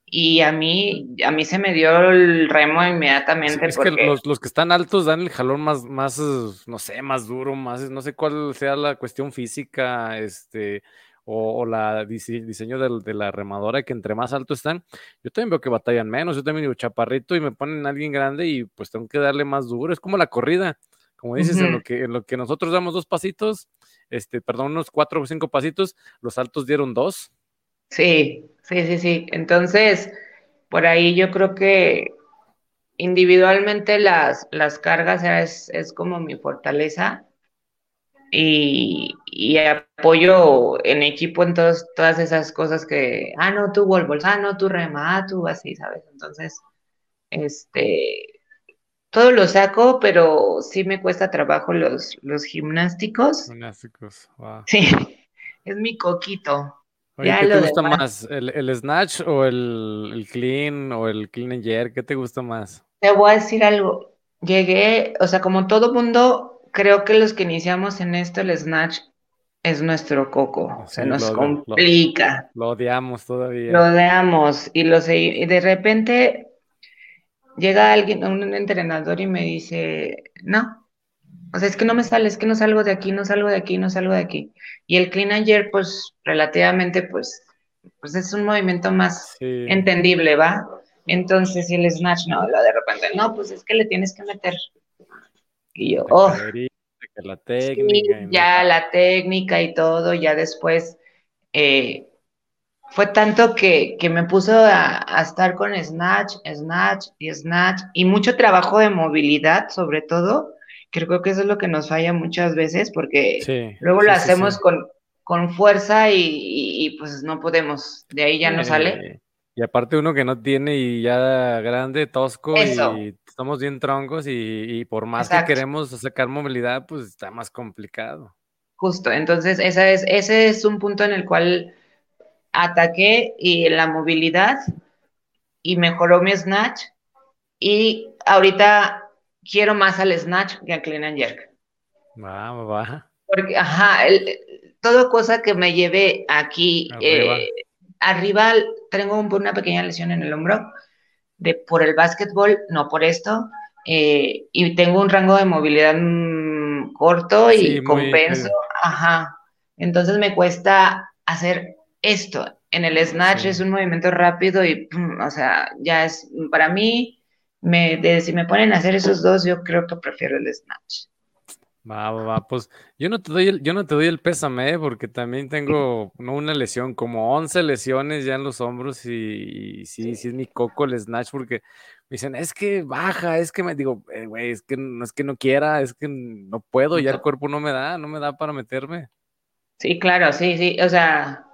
[SPEAKER 2] y a mí, a mí se me dio el remo inmediatamente.
[SPEAKER 1] es que los, los, que están altos dan el jalón más, más, no sé, más duro, más, no sé cuál sea la cuestión física, este, o, la diseño de, la remadora, que entre más alto están, yo también veo que batallan menos, yo también digo chaparrito y me ponen a alguien grande y pues tengo que darle más duro, es como la corrida, como dices, en, lo que, en lo que nosotros damos dos pasitos, este, perdón, unos cuatro o cinco pasitos, los altos dieron dos.
[SPEAKER 2] Sí, sí, sí, sí, entonces, por ahí yo creo que individualmente las, las cargas es, es como mi fortaleza y, apoyo en equipo en todas esas cosas que, ah, no, tú Wolvos, ah, no, tú Rema, ah, tú así, ¿sabes? Entonces, este, todo lo saco, pero sí me cuesta trabajo los, los gimnásticos.
[SPEAKER 1] Gimnásticos, wow.
[SPEAKER 2] Sí, es mi coquito.
[SPEAKER 1] ¿Qué te gusta más? ¿El, snatch o el, el, clean o el clean and jerk? ¿Qué te gusta más?
[SPEAKER 2] Te voy a decir algo. Llegué, o sea, como todo mundo, creo que los que iniciamos en esto, el Snatch es nuestro coco, se nos complica.
[SPEAKER 1] Lo, odiamos todavía.
[SPEAKER 2] Lo odiamos y, lo y de repente llega alguien, un entrenador y me dice, no, o sea, es que no me sale, es que no salgo de aquí, no salgo de aquí, no salgo de aquí. Y el clean and pues relativamente, pues, pues es un movimiento más entendible, ¿va? Entonces, el snatch, no, lo de repente, no, pues es que le tienes que meter y yo, oh,
[SPEAKER 1] la técnica.
[SPEAKER 2] ya la técnica y todo, ya después eh, fue tanto que, me puso a, estar con Snatch, Snatch y Snatch y mucho trabajo de movilidad sobre todo. Creo que eso es lo que nos falla muchas veces porque luego lo hacemos con, con fuerza y, pues no podemos, de ahí ya no sale.
[SPEAKER 1] Y aparte uno que no tiene y ya grande, tosco y estamos bien troncos y, por más que queremos sacar movilidad, pues está más complicado.
[SPEAKER 2] Justo, entonces esa es, ese es un punto en el cual ataqué y la movilidad y mejoró mi snatch y ahorita quiero más al snatch que al clean and jerk.
[SPEAKER 1] Va, va.
[SPEAKER 2] Porque, ajá, todo cosa que me lleve aquí arriba. tengo una pequeña lesión en el hombro de, por el básquetbol, no por esto, eh, y tengo un rango de movilidad mm, corto y compenso, ajá, entonces me cuesta hacer esto, En el snatch es un movimiento rápido y, o sea, ya es, para mí, me, de, si me ponen a hacer esos dos, yo creo que prefiero el snatch.
[SPEAKER 1] Va, va, va. Pues yo no te doy el, yo no te doy el pésame, ¿eh? porque también tengo no una lesión, como 11 lesiones ya en los hombros y, sí, sí es mi coco el snatch, porque me dicen, es que baja, es que me digo, eh, güey, es que no es que no quiera, es que no puedo, ya el cuerpo no me da, no me da para meterme.
[SPEAKER 2] Sí, claro, sí, sí, o sea,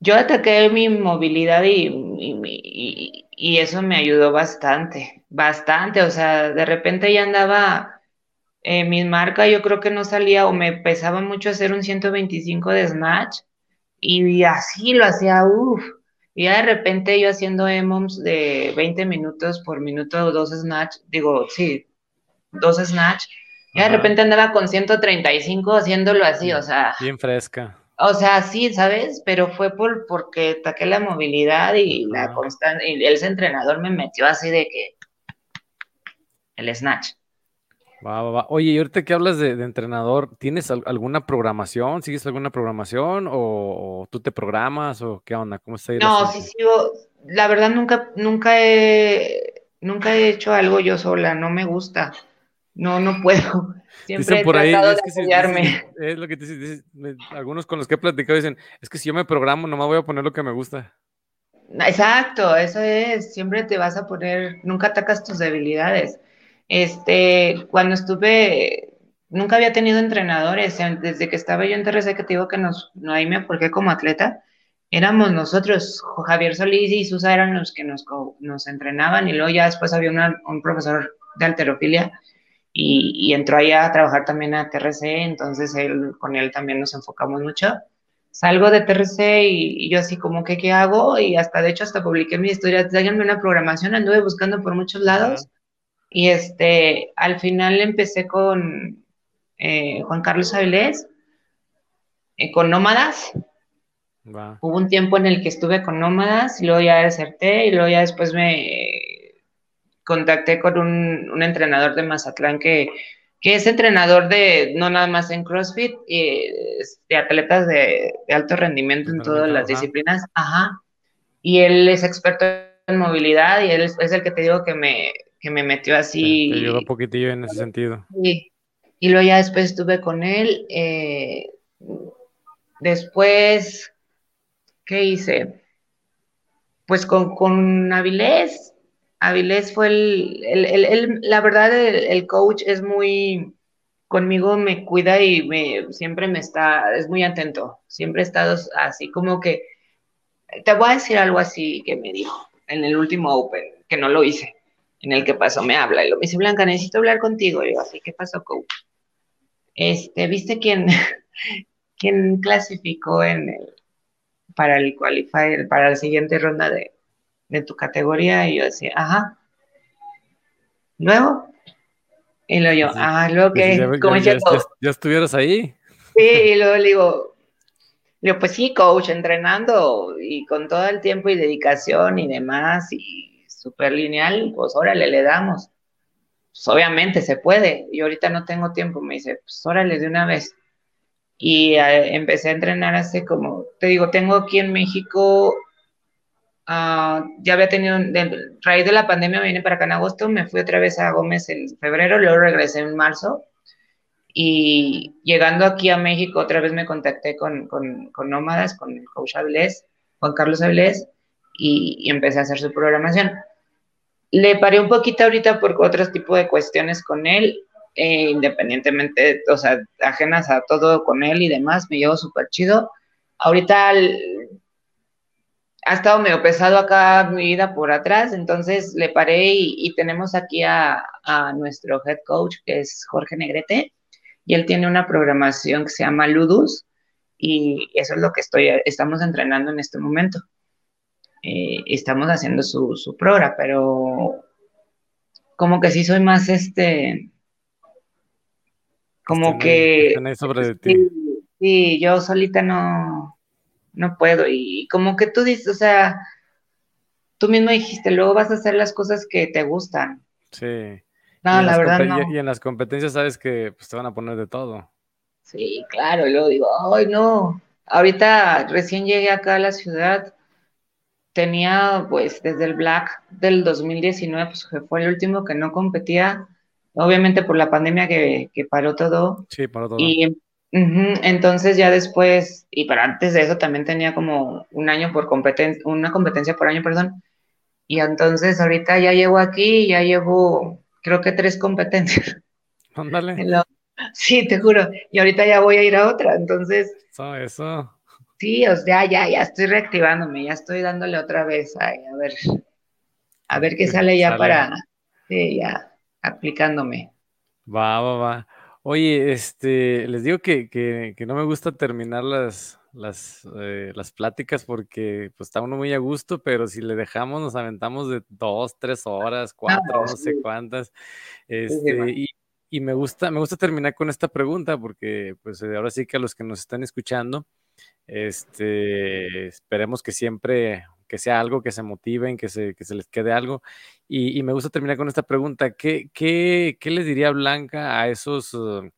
[SPEAKER 2] yo ataqué mi movilidad y, y, y eso me ayudó bastante, bastante, o sea, de repente ya andaba eh, mi marca yo creo que no salía o me pesaba mucho hacer un 125 de snatch y así lo hacía, uff. Y ya de repente yo haciendo EMOMs de 20 minutos por minuto, dos snatch, digo, sí, dos snatch. Y de repente andaba con 135 haciéndolo así, o sea.
[SPEAKER 1] Bien fresca.
[SPEAKER 2] O sea, sí, ¿sabes? Pero fue por porque taqué la movilidad y la constante. Y ese entrenador me metió así de que. El snatch.
[SPEAKER 1] Va, va, va. Oye, y ahorita que hablas de, entrenador, ¿tienes alguna programación? ¿Sigues alguna programación? O, tú te programas? ¿O qué onda? ¿Cómo está ahí?
[SPEAKER 2] No, sí sigo. La verdad, nunca, nunca he, nunca he hecho algo yo sola. No me gusta. No, no puedo. Siempre he tratado de apoyarme.
[SPEAKER 1] es lo que te dicen, algunos con los que he platicado dicen, es que si yo me programo, nomás voy a poner lo que me gusta.
[SPEAKER 2] Exacto, eso es. Siempre te vas a poner, nunca atacas tus debilidades. Este, cuando estuve, nunca había tenido entrenadores, desde que estaba yo en TRC, que te digo que nos, no, ahí me aporqué como atleta, éramos nosotros, Javier Solís y Susa eran los que nos, nos entrenaban y luego ya después había un profesor de alterofilia y, y, entró allá a trabajar también a TRC, entonces él, con él también nos enfocamos mucho. Salgo de TRC y, yo así como que, ¿qué hago? Y hasta, de hecho, hasta publiqué mi historia, háganme una programación, anduve buscando por muchos lados. Y este, al final empecé con eh, Juan Carlos Avilés, eh, con Nómadas. Hubo un tiempo en el que estuve con Nómadas, y luego ya deserté, y luego ya después me contacté con un, entrenador de Mazatlán que, es entrenador de, no nada más en CrossFit, de atletas de, alto rendimiento en todas las disciplinas. Ajá. Y él es experto en movilidad y él es el que te digo que me, que me metió así.
[SPEAKER 1] te ayudó un poquitillo en ese sentido.
[SPEAKER 2] Sí. Y luego ya después estuve con él. Eh, después, ¿qué hice? Pues con, con Avilés. Avilés fue el, el, la verdad, el, coach es muy, conmigo me cuida y me, siempre me está, es muy atento. Siempre he estado así como que, te voy a decir algo así que me dijo en el último Open, que no lo hice en el que pasó me habla y lo me dice, Blanca, necesito hablar contigo. Y yo, así, ¿qué pasó, coach? Este, ¿viste quién, quién clasificó en el, para el qualifier, para la siguiente ronda de, de tu categoría? Y yo decía, ajá. Luego, y luego yo, ah, luego que,
[SPEAKER 1] ya, ya, estuvieras ahí.
[SPEAKER 2] Sí, y luego le digo, le digo, pues sí, coach, entrenando y con todo el tiempo y dedicación y demás, y súper lineal, pues órale, le damos. Pues obviamente se puede. Y ahorita no tengo tiempo, me dice, pues órale de una vez. Y eh, empecé a entrenar hace como, te digo, tengo aquí en México, ah, ya había tenido, de, raíz de la pandemia me vine para acá en agosto, me fui otra vez a Gómez en febrero, luego regresé en marzo. Y llegando aquí a México, otra vez me contacté con, con, con Nómadas, con el coach Avilés, Juan Carlos Avilés, y, y, empecé a hacer su programación. Le paré un poquito ahorita por otros tipos de cuestiones con él, eh, independientemente, o sea, ajenas a todo con él y demás, me llevo súper chido. Ahorita ha estado medio pesado acá mi vida por atrás, entonces le paré y, tenemos aquí a, nuestro head coach, que es Jorge Negrete, y él tiene una programación que se llama Ludus, y eso es lo que estoy, estamos entrenando en este momento. Eh, estamos haciendo su, su programa, pero como que sí soy más este, como que...
[SPEAKER 1] Sobre
[SPEAKER 2] sí, yo solita no, no puedo y como que tú dices, o sea, tú mismo dijiste, luego vas a hacer las cosas que te gustan.
[SPEAKER 1] Sí.
[SPEAKER 2] No, la verdad no.
[SPEAKER 1] Y en las competencias sabes que pues, te van a poner de todo.
[SPEAKER 2] Sí, claro, y luego digo, ay, no, ahorita recién llegué acá a la ciudad, tenía pues desde el Black del 2019, pues que fue el último que no competía, obviamente por la pandemia que, paró todo.
[SPEAKER 1] Sí, paró todo.
[SPEAKER 2] Y entonces ya después, y para antes de eso también tenía como un año por competencia, una competencia por año, perdón. Y entonces ahorita ya llevo aquí, ya llevo creo que tres competencias.
[SPEAKER 1] Ándale.
[SPEAKER 2] Sí, te juro. Y ahorita ya voy a ir a otra, entonces.
[SPEAKER 1] Eso, eso.
[SPEAKER 2] Sí, o sea, ya, ya estoy reactivándome, ya estoy dándole otra vez, a ver, a ver qué sale ya para, sí, ya, aplicándome.
[SPEAKER 1] Va, va, va. Oye, este, les digo que, que, que no me gusta terminar las, las, eh, las pláticas porque pues está uno muy a gusto, pero si le dejamos nos aventamos de dos, tres horas, cuatro, no, sé cuántas. Este, y, y, me gusta, me gusta terminar con esta pregunta porque pues ahora sí que a los que nos están escuchando, este, esperemos que siempre que sea algo que se motiven, que se, que se les quede algo. Y, me gusta terminar con esta pregunta. ¿Qué, qué, qué les diría Blanca a esos uh,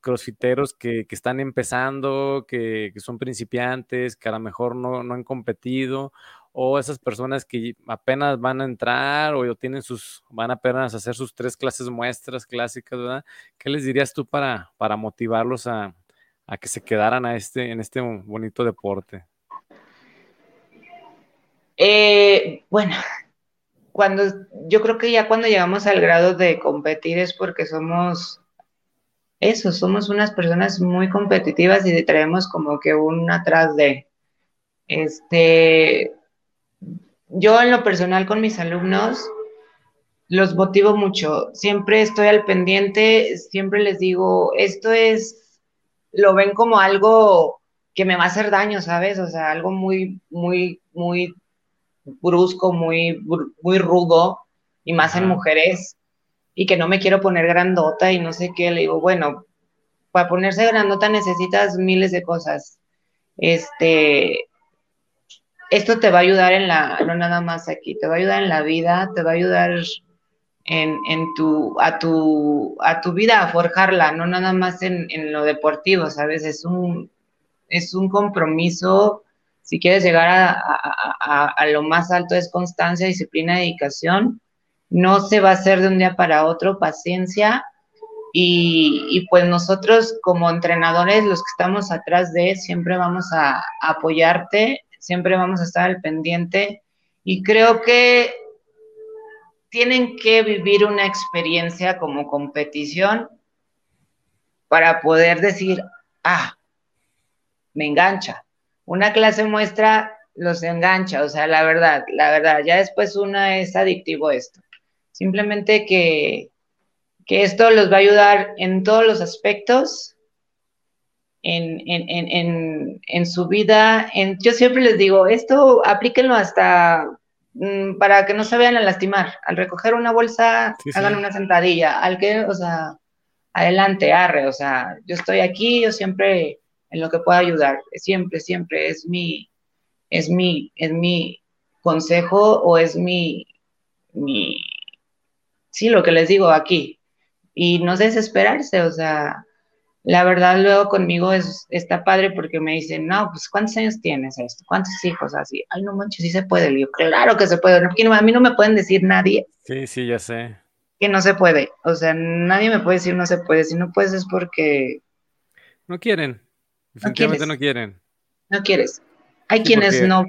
[SPEAKER 1] crossfiteros que, que, están empezando, que, que, son principiantes, que a lo mejor no, no, han competido, o esas personas que apenas van a entrar o tienen sus, van apenas a hacer sus tres clases muestras clásicas, ¿verdad? ¿Qué les dirías tú para, para motivarlos a, a que se quedaran a este, en este bonito deporte?
[SPEAKER 2] Eh, bueno, cuando yo creo que ya cuando llegamos al grado de competir es porque somos eso, somos unas personas muy competitivas y traemos como que un atrás de este yo en lo personal con mis alumnos los motivo mucho, siempre estoy al pendiente, siempre les digo, esto es lo ven como algo que me va a hacer daño, ¿sabes? O sea, algo muy muy muy brusco, muy, muy rudo, y más en mujeres, y que no me quiero poner grandota y no sé qué, le digo, bueno, para ponerse grandota necesitas miles de cosas. Este, esto te va a ayudar en la, no nada más aquí, te va a ayudar en la vida, te va a ayudar en, en tu, a tu, a tu vida, a forjarla, no nada más en, en lo deportivo, ¿sabes? Es un, es un compromiso si quieres llegar a, lo más alto es constancia, disciplina, dedicación. No se va a hacer de un día para otro, paciencia. Y, pues nosotros como entrenadores, los que estamos atrás de, siempre vamos a, apoyarte, siempre vamos a estar al pendiente. Y creo que tienen que vivir una experiencia como competición para poder decir, ah, me engancha, una clase muestra los engancha, o sea, la verdad, la verdad, ya después una es adictivo esto. Simplemente que, que esto los va a ayudar en todos los aspectos, en, en, en, en su vida. Yo siempre les digo, esto aplíquenlo hasta mm, para que no se vayan a lastimar. Al recoger una bolsa, hagan una sentadilla. Al que, o sea, adelante, arre, o sea, yo estoy aquí, yo siempre en lo que pueda ayudar. Siempre, siempre es mi, es mi, es mi consejo o es mi, mi, sí, lo que les digo aquí. Y no desesperarse, o sea, la verdad luego conmigo es, está padre porque me dicen, no, pues ¿cuántos años tienes esto? ¿Cuántos hijos así? Ay, no manches, sí se puede. Le digo, claro que se puede. A mí no me pueden decir nadie.
[SPEAKER 1] Sí, sí, ya sé.
[SPEAKER 2] Que no se puede. O sea, nadie me puede decir no se puede. Si no puedes es porque...
[SPEAKER 1] No quieren. Definitivamente no, quieren.
[SPEAKER 2] No quieres. Hay quienes no.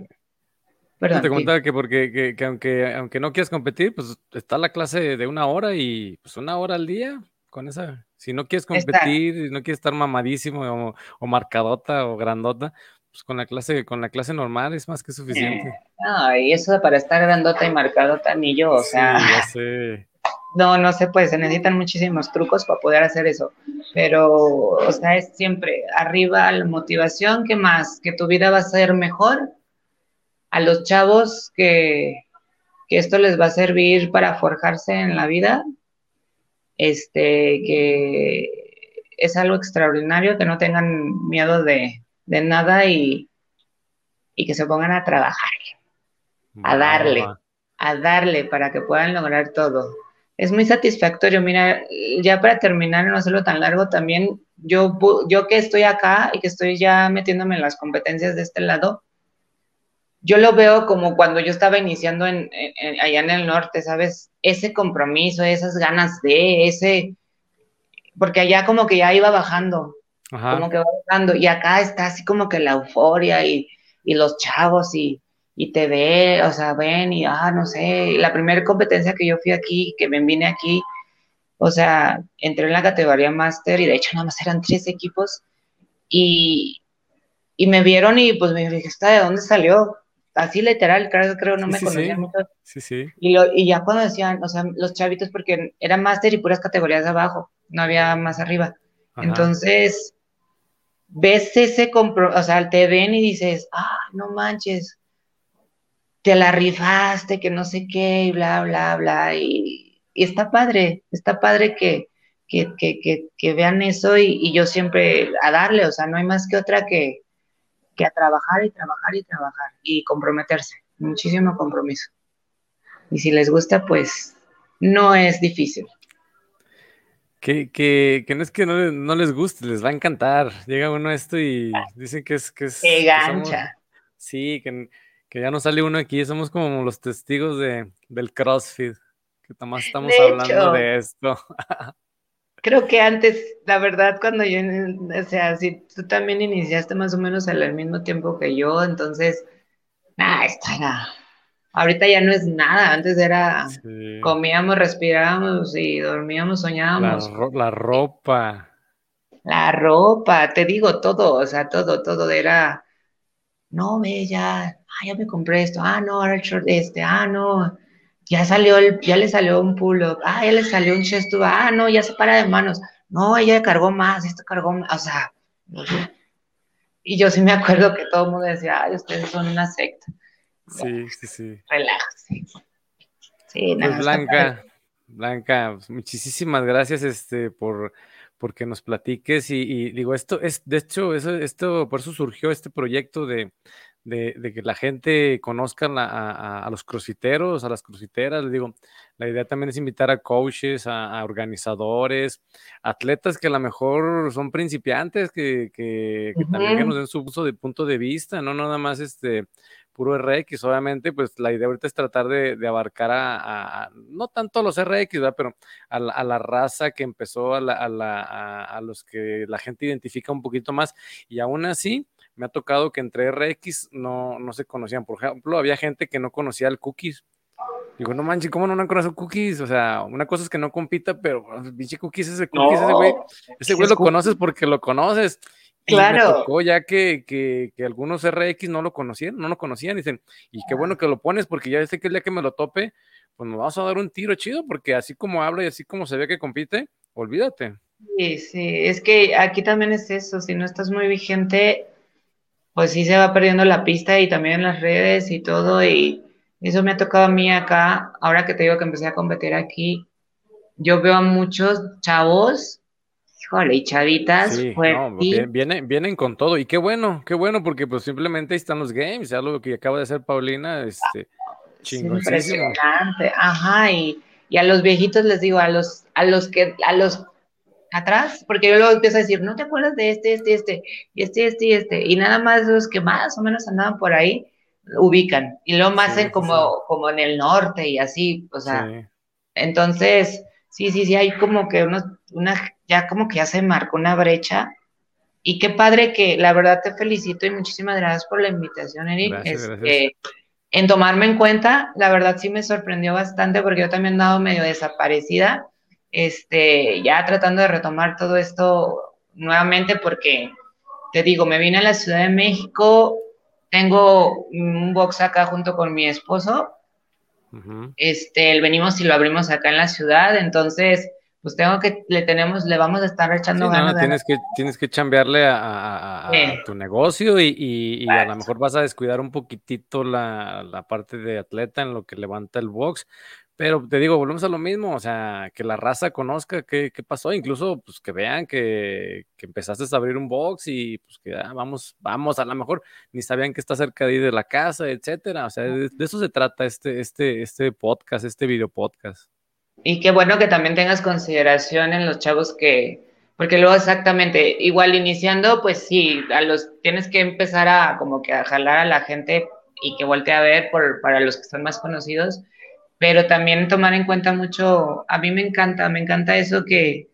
[SPEAKER 1] Perdón, te comentaba que porque que, aunque, aunque no quieras competir, pues está la clase de una hora y pues una hora al día con esa. Si no quieres competir, si no quieres estar mamadísimo o, marcadota o grandota, pues con la clase, con la clase normal es más que suficiente.
[SPEAKER 2] No, y eso para estar grandota y marcadota ni yo, o sea.
[SPEAKER 1] ya sé
[SPEAKER 2] no, no se puede, se necesitan muchísimos trucos para poder hacer eso, pero, o sea, es siempre arriba la motivación, ¿qué más? Que tu vida va a ser mejor, a los chavos que, que esto les va a servir para forjarse en la vida, este, que es algo extraordinario, que no tengan miedo de, de nada y, y que se pongan a trabajar, a darle, a darle para que puedan lograr todo es muy satisfactorio. Mira, ya para terminar, no hacerlo tan largo, también yo, yo que estoy acá y que estoy ya metiéndome en las competencias de este lado, yo lo veo como cuando yo estaba iniciando en, allá en el norte, ¿sabes? Ese compromiso, esas ganas de, ese, porque allá como que ya iba bajando, como que va bajando, y acá está así como que la euforia y, y los chavos y, y te ve, o sea, ven y, ah, no sé, la primera competencia que yo fui aquí, que me vine aquí, o sea, entré en la categoría máster y de hecho nada más eran tres equipos y, y me vieron y pues me dije, ¿de dónde salió? Así literal, creo, creo no me conocían mucho.
[SPEAKER 1] Sí, sí.
[SPEAKER 2] Y, lo, y ya cuando decían, o sea, los chavitos, porque era máster y puras categorías de abajo, no había más arriba. Entonces, ves ese compro, o sea, te ven y dices, ah, no manches, te la rifaste, que no sé qué, y bla, bla, bla, y y está padre, está padre que, que, vean eso y, yo siempre a darle, o sea, no hay más que otra que, que a trabajar y trabajar y trabajar y comprometerse, muchísimo compromiso. Y si les gusta, pues no es difícil.
[SPEAKER 1] Que, que, que no es que no, les guste, les va a encantar. Llega uno a esto y dicen que es... Que es
[SPEAKER 2] que gancha.
[SPEAKER 1] sí, que, que, ya no sale uno aquí, somos como los testigos de, del CrossFit que más estamos hablando de esto.
[SPEAKER 2] creo que antes, la verdad, cuando yo, o sea, si tú también iniciaste más o menos al mismo tiempo que yo, entonces, nada, esto era, ahorita ya no es nada, antes era, comíamos, respirábamos y dormíamos, soñábamos.
[SPEAKER 1] La, ropa.
[SPEAKER 2] La ropa, te digo todo, o sea, todo, todo era, no, ve, ya, ah, ya me compré esto, ah, no, ahora el short este, ah, no, ya salió el, ya le salió un pull-up, ah, ya le salió un chest ah, no, ya se para de manos, no, ella cargó más, esto cargó más, o sea, y yo sí me acuerdo que todo el mundo decía, ay, ustedes son una secta.
[SPEAKER 1] Sí, sí, sí.
[SPEAKER 2] Relájate.
[SPEAKER 1] Sí, pues Blanca, Blanca, pues, muchísimas gracias este, por porque nos platiques y, digo, esto es, de hecho, eso, esto, por eso surgió este proyecto de, de, que la gente conozca a, los cruciteros, a las cruciteras. Les digo, la idea también es invitar a coaches, a, organizadores, atletas que a lo mejor son principiantes, que, que, también nos den su uso de punto de vista, no nada más este puro RX, obviamente, pues la idea ahorita es tratar de, abarcar a, no tanto a los RX, pero a la, raza que empezó, a, a, los que la gente identifica un poquito más, y aún así, me ha tocado que entre RX no, no se conocían. Por ejemplo, había gente que no conocía el cookies. Digo, no manches, ¿cómo no, han conocido cookies? O sea, una cosa es que no compita, pero pinche cookies, ese cookies, ese güey, ese güey lo conoces porque lo conoces.
[SPEAKER 2] Claro. Y me
[SPEAKER 1] tocó ya que, que, que, algunos RX no lo conocían, no lo conocían, y dicen, y qué bueno que lo pones, porque ya sé que el día que me lo tope, pues nos vamos a dar un tiro chido, porque así como habla y así como se ve que compite, olvídate.
[SPEAKER 2] Sí, sí, es que aquí también es eso, si no estás muy vigente, pues sí se va perdiendo la pista y también en las redes y todo, y eso me ha tocado a mí acá, ahora que te digo que empecé a competir aquí, yo veo a muchos chavos, híjole, y chavitas,
[SPEAKER 1] sí, vienen, vienen con todo, y qué bueno, qué bueno, porque pues simplemente ahí están los games, ya lo que acaba de hacer Paulina, este,
[SPEAKER 2] Impresionante, ajá, y, y a los viejitos les digo, a los, a los que, a los atrás, porque yo luego empiezo a decir, ¿no te acuerdas de este, este, este, y este, este, y este? Y nada más los que más o menos andaban por ahí, ubican. Y luego más en como, como en el norte y así, o sea. Entonces, sí, sí, sí, hay como que unos, una, ya como que ya se marcó una brecha. Y qué padre que, la verdad te felicito y muchísimas gracias por la invitación, Eric. Este, en tomarme en cuenta, la verdad sí me sorprendió bastante porque yo también he andado medio desaparecida este, ya tratando de retomar todo esto nuevamente porque, te digo, me vine a la Ciudad de México, tengo un box acá junto con mi esposo, este, venimos y lo abrimos acá en la ciudad, entonces, pues tengo que, le tenemos, le vamos a estar echando ganas.
[SPEAKER 1] tienes, que, tienes que chambearle a, tu negocio y, a lo mejor vas a descuidar un poquitito la, la, parte de atleta en lo que levanta el box, pero te digo, volvemos a lo mismo, o sea, que la raza conozca qué, qué pasó, incluso pues que vean que, que, empezaste a abrir un box y pues que ah, vamos, vamos, a lo mejor ni sabían que está cerca de, de la casa, etcétera. O sea, de, eso se trata este, este, este podcast, este video podcast.
[SPEAKER 2] Y qué bueno que también tengas consideración en los chavos que, Porque luego exactamente, igual iniciando, pues sí, a los tienes que empezar a como que a jalar a la gente y que voltee a ver por, para los que son más conocidos, pero también tomar en cuenta mucho, a mí me encanta, me encanta eso que,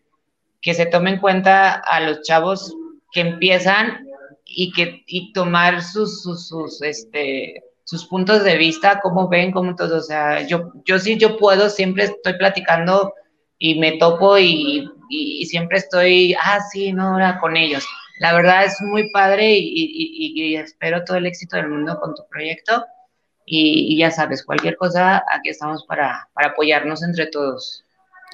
[SPEAKER 2] que se tome en cuenta a los chavos que empiezan y que y tomar sus, sus, este, sus puntos de vista, cómo ven, cómo todo, o sea, yo, yo sí, yo puedo, siempre estoy platicando y me topo y, y, siempre estoy, ah, sí, no, ahora con ellos. La verdad es muy padre y, espero todo el éxito del mundo con tu proyecto. Y, ya sabes, cualquier cosa, aquí estamos para, para apoyarnos entre todos.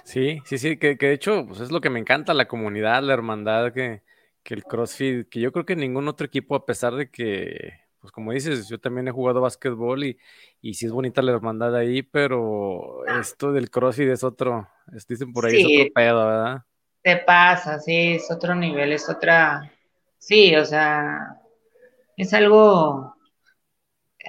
[SPEAKER 1] Sí, sí, sí, que, que, de hecho pues es lo que me encanta, la comunidad, la hermandad que, que el CrossFit, que yo creo que ningún otro equipo, a pesar de que pues como dices, yo también he jugado básquetbol y, y sí es bonita la hermandad ahí, pero esto del CrossFit es otro, dicen por ahí, es otro pedo, ¿verdad?
[SPEAKER 2] Te pasa, sí, es otro nivel, es otra, sí, o sea, es algo,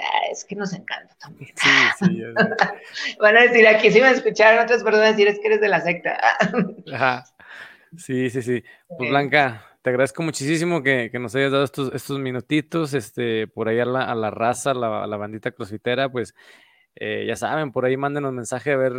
[SPEAKER 2] ah, es que nos encanta también. Sí, sí. Van a decir, aquí sí me escucharon otras personas decir, es que eres de la secta.
[SPEAKER 1] Ajá. Sí, sí, sí. Pues Blanca, te agradezco muchísimo que, nos hayas dado estos, estos minutitos, este, por ahí a la, a la raza, la, la bandita crossfitera, pues eh, ya saben, por ahí mándenos mensaje a ver,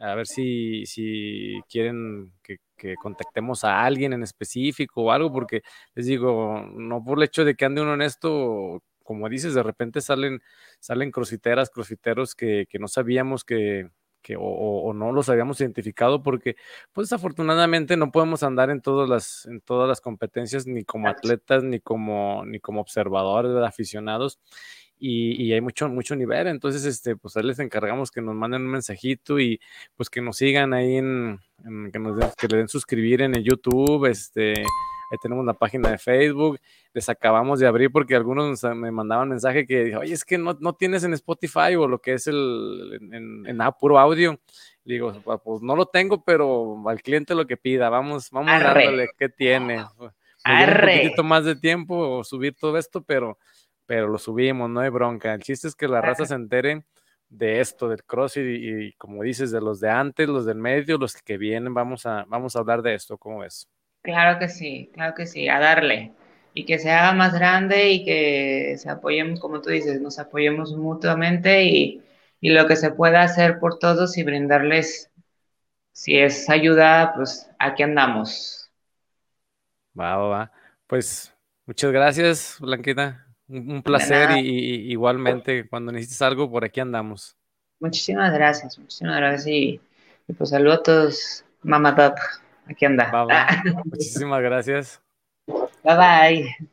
[SPEAKER 1] a ver si, si quieren que, contactemos a alguien en específico o algo, porque les digo, no por el hecho de que ande uno en esto, como dices, de repente salen, salen crossfiteras, crossfiteros que, que no sabíamos que, que o, no los habíamos identificado porque pues desafortunadamente no podemos andar en todas las en todas las competencias ni como atletas ni como ni como observadores aficionados y, hay mucho mucho nivel. Entonces este pues ahí les encargamos que nos manden un mensajito y pues que nos sigan ahí en, que nos que le den suscribir en el YouTube este Ahí tenemos la página de Facebook. Les acabamos de abrir porque algunos me mandaban mensaje que, oye, es que no, no tienes en Spotify o lo que es el en, en, puro audio. digo, pues no lo tengo, pero al cliente lo que pida. Vamos, vamos a darle qué tiene. un poquito más de tiempo subir todo esto, pero, pero lo subimos, no hay bronca. El chiste es que la raza se entere de esto, del CrossFit y, y, como dices, de los de antes, los del medio, los que vienen, vamos a, vamos a hablar de esto, ¿cómo ves?
[SPEAKER 2] Claro que sí, claro que sí, a darle. Y que se haga más grande y que se apoyemos, como tú dices, nos apoyemos mutuamente y, lo que se pueda hacer por todos y brindarles, si es ayuda, pues aquí andamos.
[SPEAKER 1] Va, va, va. Pues muchas gracias, Blanquita. Un, placer y, igualmente cuando necesites algo, por aquí andamos.
[SPEAKER 2] Muchísimas gracias, muchísimas gracias y, pues saludos a todos, mamá Aquí anda.
[SPEAKER 1] Muchísimas gracias.
[SPEAKER 2] Bye bye.